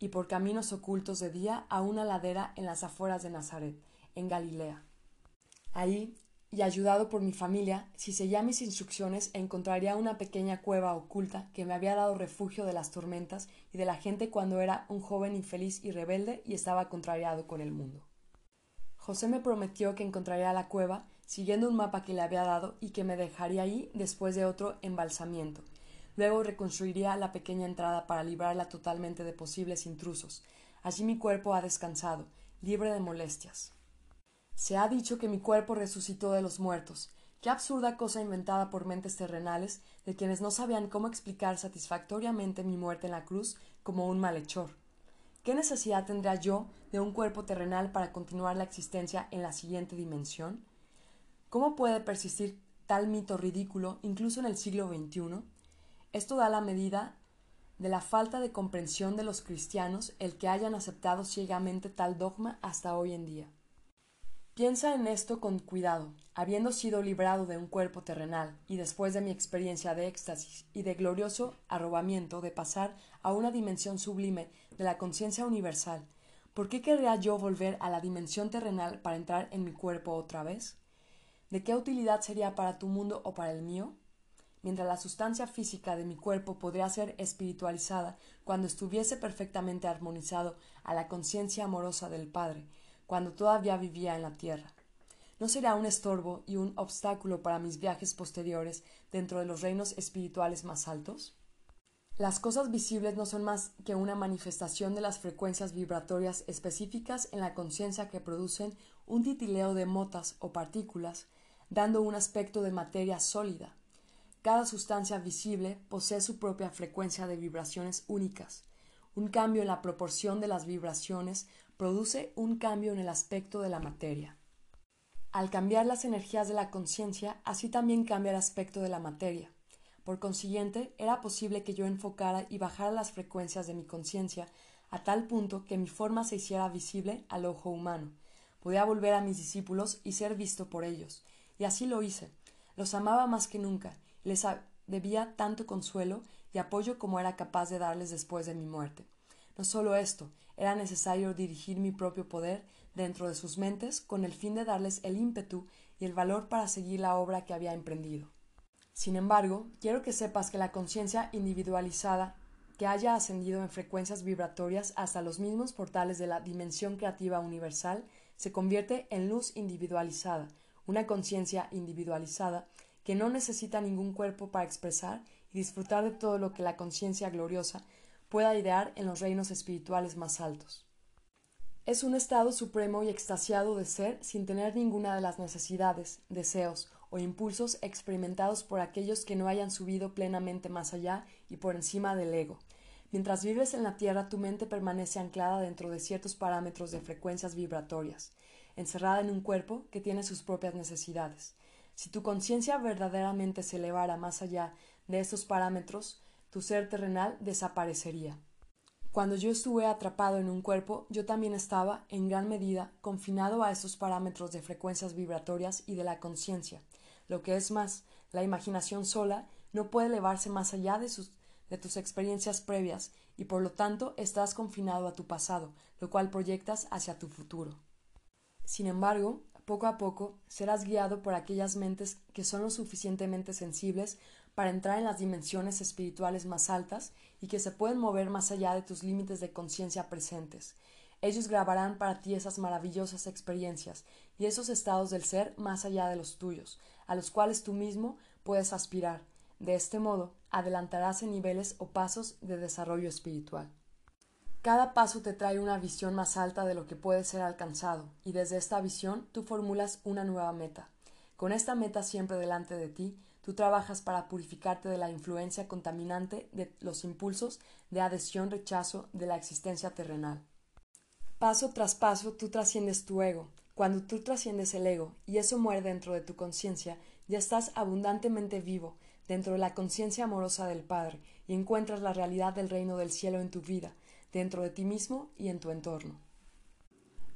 S1: y por caminos ocultos de día a una ladera en las afueras de Nazaret, en Galilea. Ahí, y ayudado por mi familia, si seguía mis instrucciones, encontraría una pequeña cueva oculta que me había dado refugio de las tormentas y de la gente cuando era un joven infeliz y rebelde y estaba contrariado con el mundo. José me prometió que encontraría la cueva siguiendo un mapa que le había dado y que me dejaría ahí después de otro embalsamiento. Luego reconstruiría la pequeña entrada para librarla totalmente de posibles intrusos. Allí mi cuerpo ha descansado, libre de molestias. Se ha dicho que mi cuerpo resucitó de los muertos. Qué absurda cosa inventada por mentes terrenales de quienes no sabían cómo explicar satisfactoriamente mi muerte en la cruz como un malhechor. ¿Qué necesidad tendría yo de un cuerpo terrenal para continuar la existencia en la siguiente dimensión? ¿Cómo puede persistir tal mito ridículo incluso en el siglo XXI? Esto da la medida de la falta de comprensión de los cristianos el que hayan aceptado ciegamente tal dogma hasta hoy en día. Piensa en esto con cuidado. Habiendo sido librado de un cuerpo terrenal y después de mi experiencia de éxtasis y de glorioso arrobamiento de pasar a una dimensión sublime de la conciencia universal, ¿por qué querría yo volver a la dimensión terrenal para entrar en mi cuerpo otra vez? ¿De qué utilidad sería para tu mundo o para el mío? Mientras la sustancia física de mi cuerpo podría ser espiritualizada cuando estuviese perfectamente armonizado a la conciencia amorosa del Padre, cuando todavía vivía en la tierra. ¿No será un estorbo y un obstáculo para mis viajes posteriores dentro de los reinos espirituales más altos? Las cosas visibles no son más que una manifestación de las frecuencias vibratorias específicas en la conciencia que producen un titileo de motas o partículas, dando un aspecto de materia sólida. Cada sustancia visible posee su propia frecuencia de vibraciones únicas. Un cambio en la proporción de las vibraciones produce un cambio en el aspecto de la materia. Al cambiar las energías de la conciencia, así también cambia el aspecto de la materia. Por consiguiente, era posible que yo enfocara y bajara las frecuencias de mi conciencia a tal punto que mi forma se hiciera visible al ojo humano. Podía volver a mis discípulos y ser visto por ellos. Y así lo hice. Los amaba más que nunca, les debía tanto consuelo y apoyo como era capaz de darles después de mi muerte. No solo esto, era necesario dirigir mi propio poder dentro de sus mentes con el fin de darles el ímpetu y el valor para seguir la obra que había emprendido. Sin embargo, quiero que sepas que la conciencia individualizada que haya ascendido en frecuencias vibratorias hasta los mismos portales de la dimensión creativa universal se convierte en luz individualizada, una conciencia individualizada que no necesita ningún cuerpo para expresar y disfrutar de todo lo que la conciencia gloriosa pueda idear en los reinos espirituales más altos. Es un estado supremo y extasiado de ser sin tener ninguna de las necesidades, deseos o impulsos experimentados por aquellos que no hayan subido plenamente más allá y por encima del ego. Mientras vives en la Tierra, tu mente permanece anclada dentro de ciertos parámetros de frecuencias vibratorias, encerrada en un cuerpo que tiene sus propias necesidades. Si tu conciencia verdaderamente se elevara más allá de estos parámetros, tu ser terrenal desaparecería. Cuando yo estuve atrapado en un cuerpo, yo también estaba, en gran medida, confinado a esos parámetros de frecuencias vibratorias y de la conciencia. Lo que es más, la imaginación sola no puede elevarse más allá de, de tus experiencias previas y por lo tanto estás confinado a tu pasado, lo cual proyectas hacia tu futuro. Sin embargo, poco a poco serás guiado por aquellas mentes que son lo suficientemente sensibles para entrar en las dimensiones espirituales más altas y que se pueden mover más allá de tus límites de conciencia presentes. Ellos grabarán para ti esas maravillosas experiencias y esos estados del ser más allá de los tuyos, a los cuales tú mismo puedes aspirar. De este modo, adelantarás en niveles o pasos de desarrollo espiritual. Cada paso te trae una visión más alta de lo que puede ser alcanzado, y desde esta visión tú formulas una nueva meta. Con esta meta siempre delante de ti, Tú trabajas para purificarte de la influencia contaminante de los impulsos de adhesión-rechazo de la existencia terrenal. Paso tras paso tú trasciendes tu ego. Cuando tú trasciendes el ego y eso muere dentro de tu conciencia, ya estás abundantemente vivo dentro de la conciencia amorosa del Padre y encuentras la realidad del reino del cielo en tu vida, dentro de ti mismo y en tu entorno.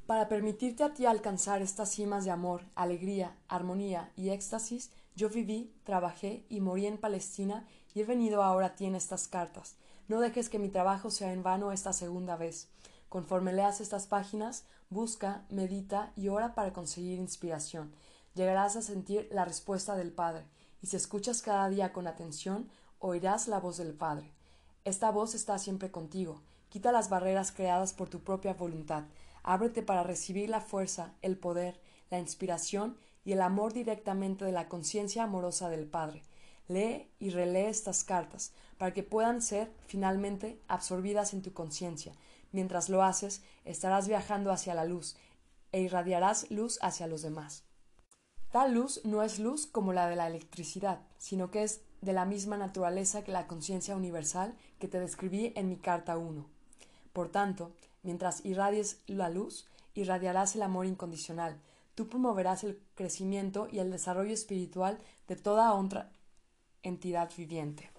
S1: Para permitirte a ti alcanzar estas cimas de amor, alegría, armonía y éxtasis, yo viví, trabajé y morí en Palestina y he venido ahora a ti en estas cartas. No dejes que mi trabajo sea en vano esta segunda vez. Conforme leas estas páginas, busca, medita y ora para conseguir inspiración, llegarás a sentir la respuesta del Padre, y si escuchas cada día con atención, oirás la voz del Padre. Esta voz está siempre contigo. Quita las barreras creadas por tu propia voluntad. Ábrete para recibir la fuerza, el poder, la inspiración y el amor directamente de la conciencia amorosa del Padre. Lee y relee estas cartas para que puedan ser finalmente absorbidas en tu conciencia. Mientras lo haces, estarás viajando hacia la luz e irradiarás luz hacia los demás. Tal luz no es luz como la de la electricidad, sino que es de la misma naturaleza que la conciencia universal que te describí en mi carta 1. Por tanto, mientras irradies la luz, irradiarás el amor incondicional, tú promoverás el crecimiento y el desarrollo espiritual de toda otra entidad viviente.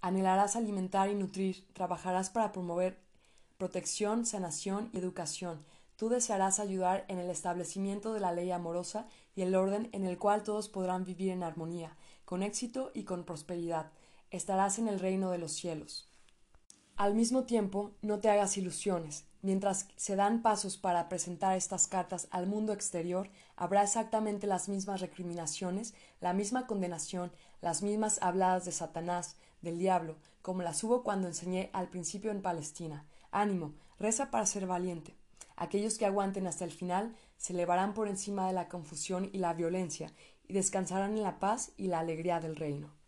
S1: Anhelarás alimentar y nutrir, trabajarás para promover protección, sanación y educación, Tú desearás ayudar en el establecimiento de la ley amorosa y el orden en el cual todos podrán vivir en armonía, con éxito y con prosperidad. Estarás en el reino de los cielos. Al mismo tiempo, no te hagas ilusiones. Mientras se dan pasos para presentar estas cartas al mundo exterior, habrá exactamente las mismas recriminaciones, la misma condenación, las mismas habladas de Satanás, del diablo, como las hubo cuando enseñé al principio en Palestina. Ánimo, reza para ser valiente. Aquellos que aguanten hasta el final se elevarán por encima de la confusión y la violencia y descansarán en la paz y la alegría del reino.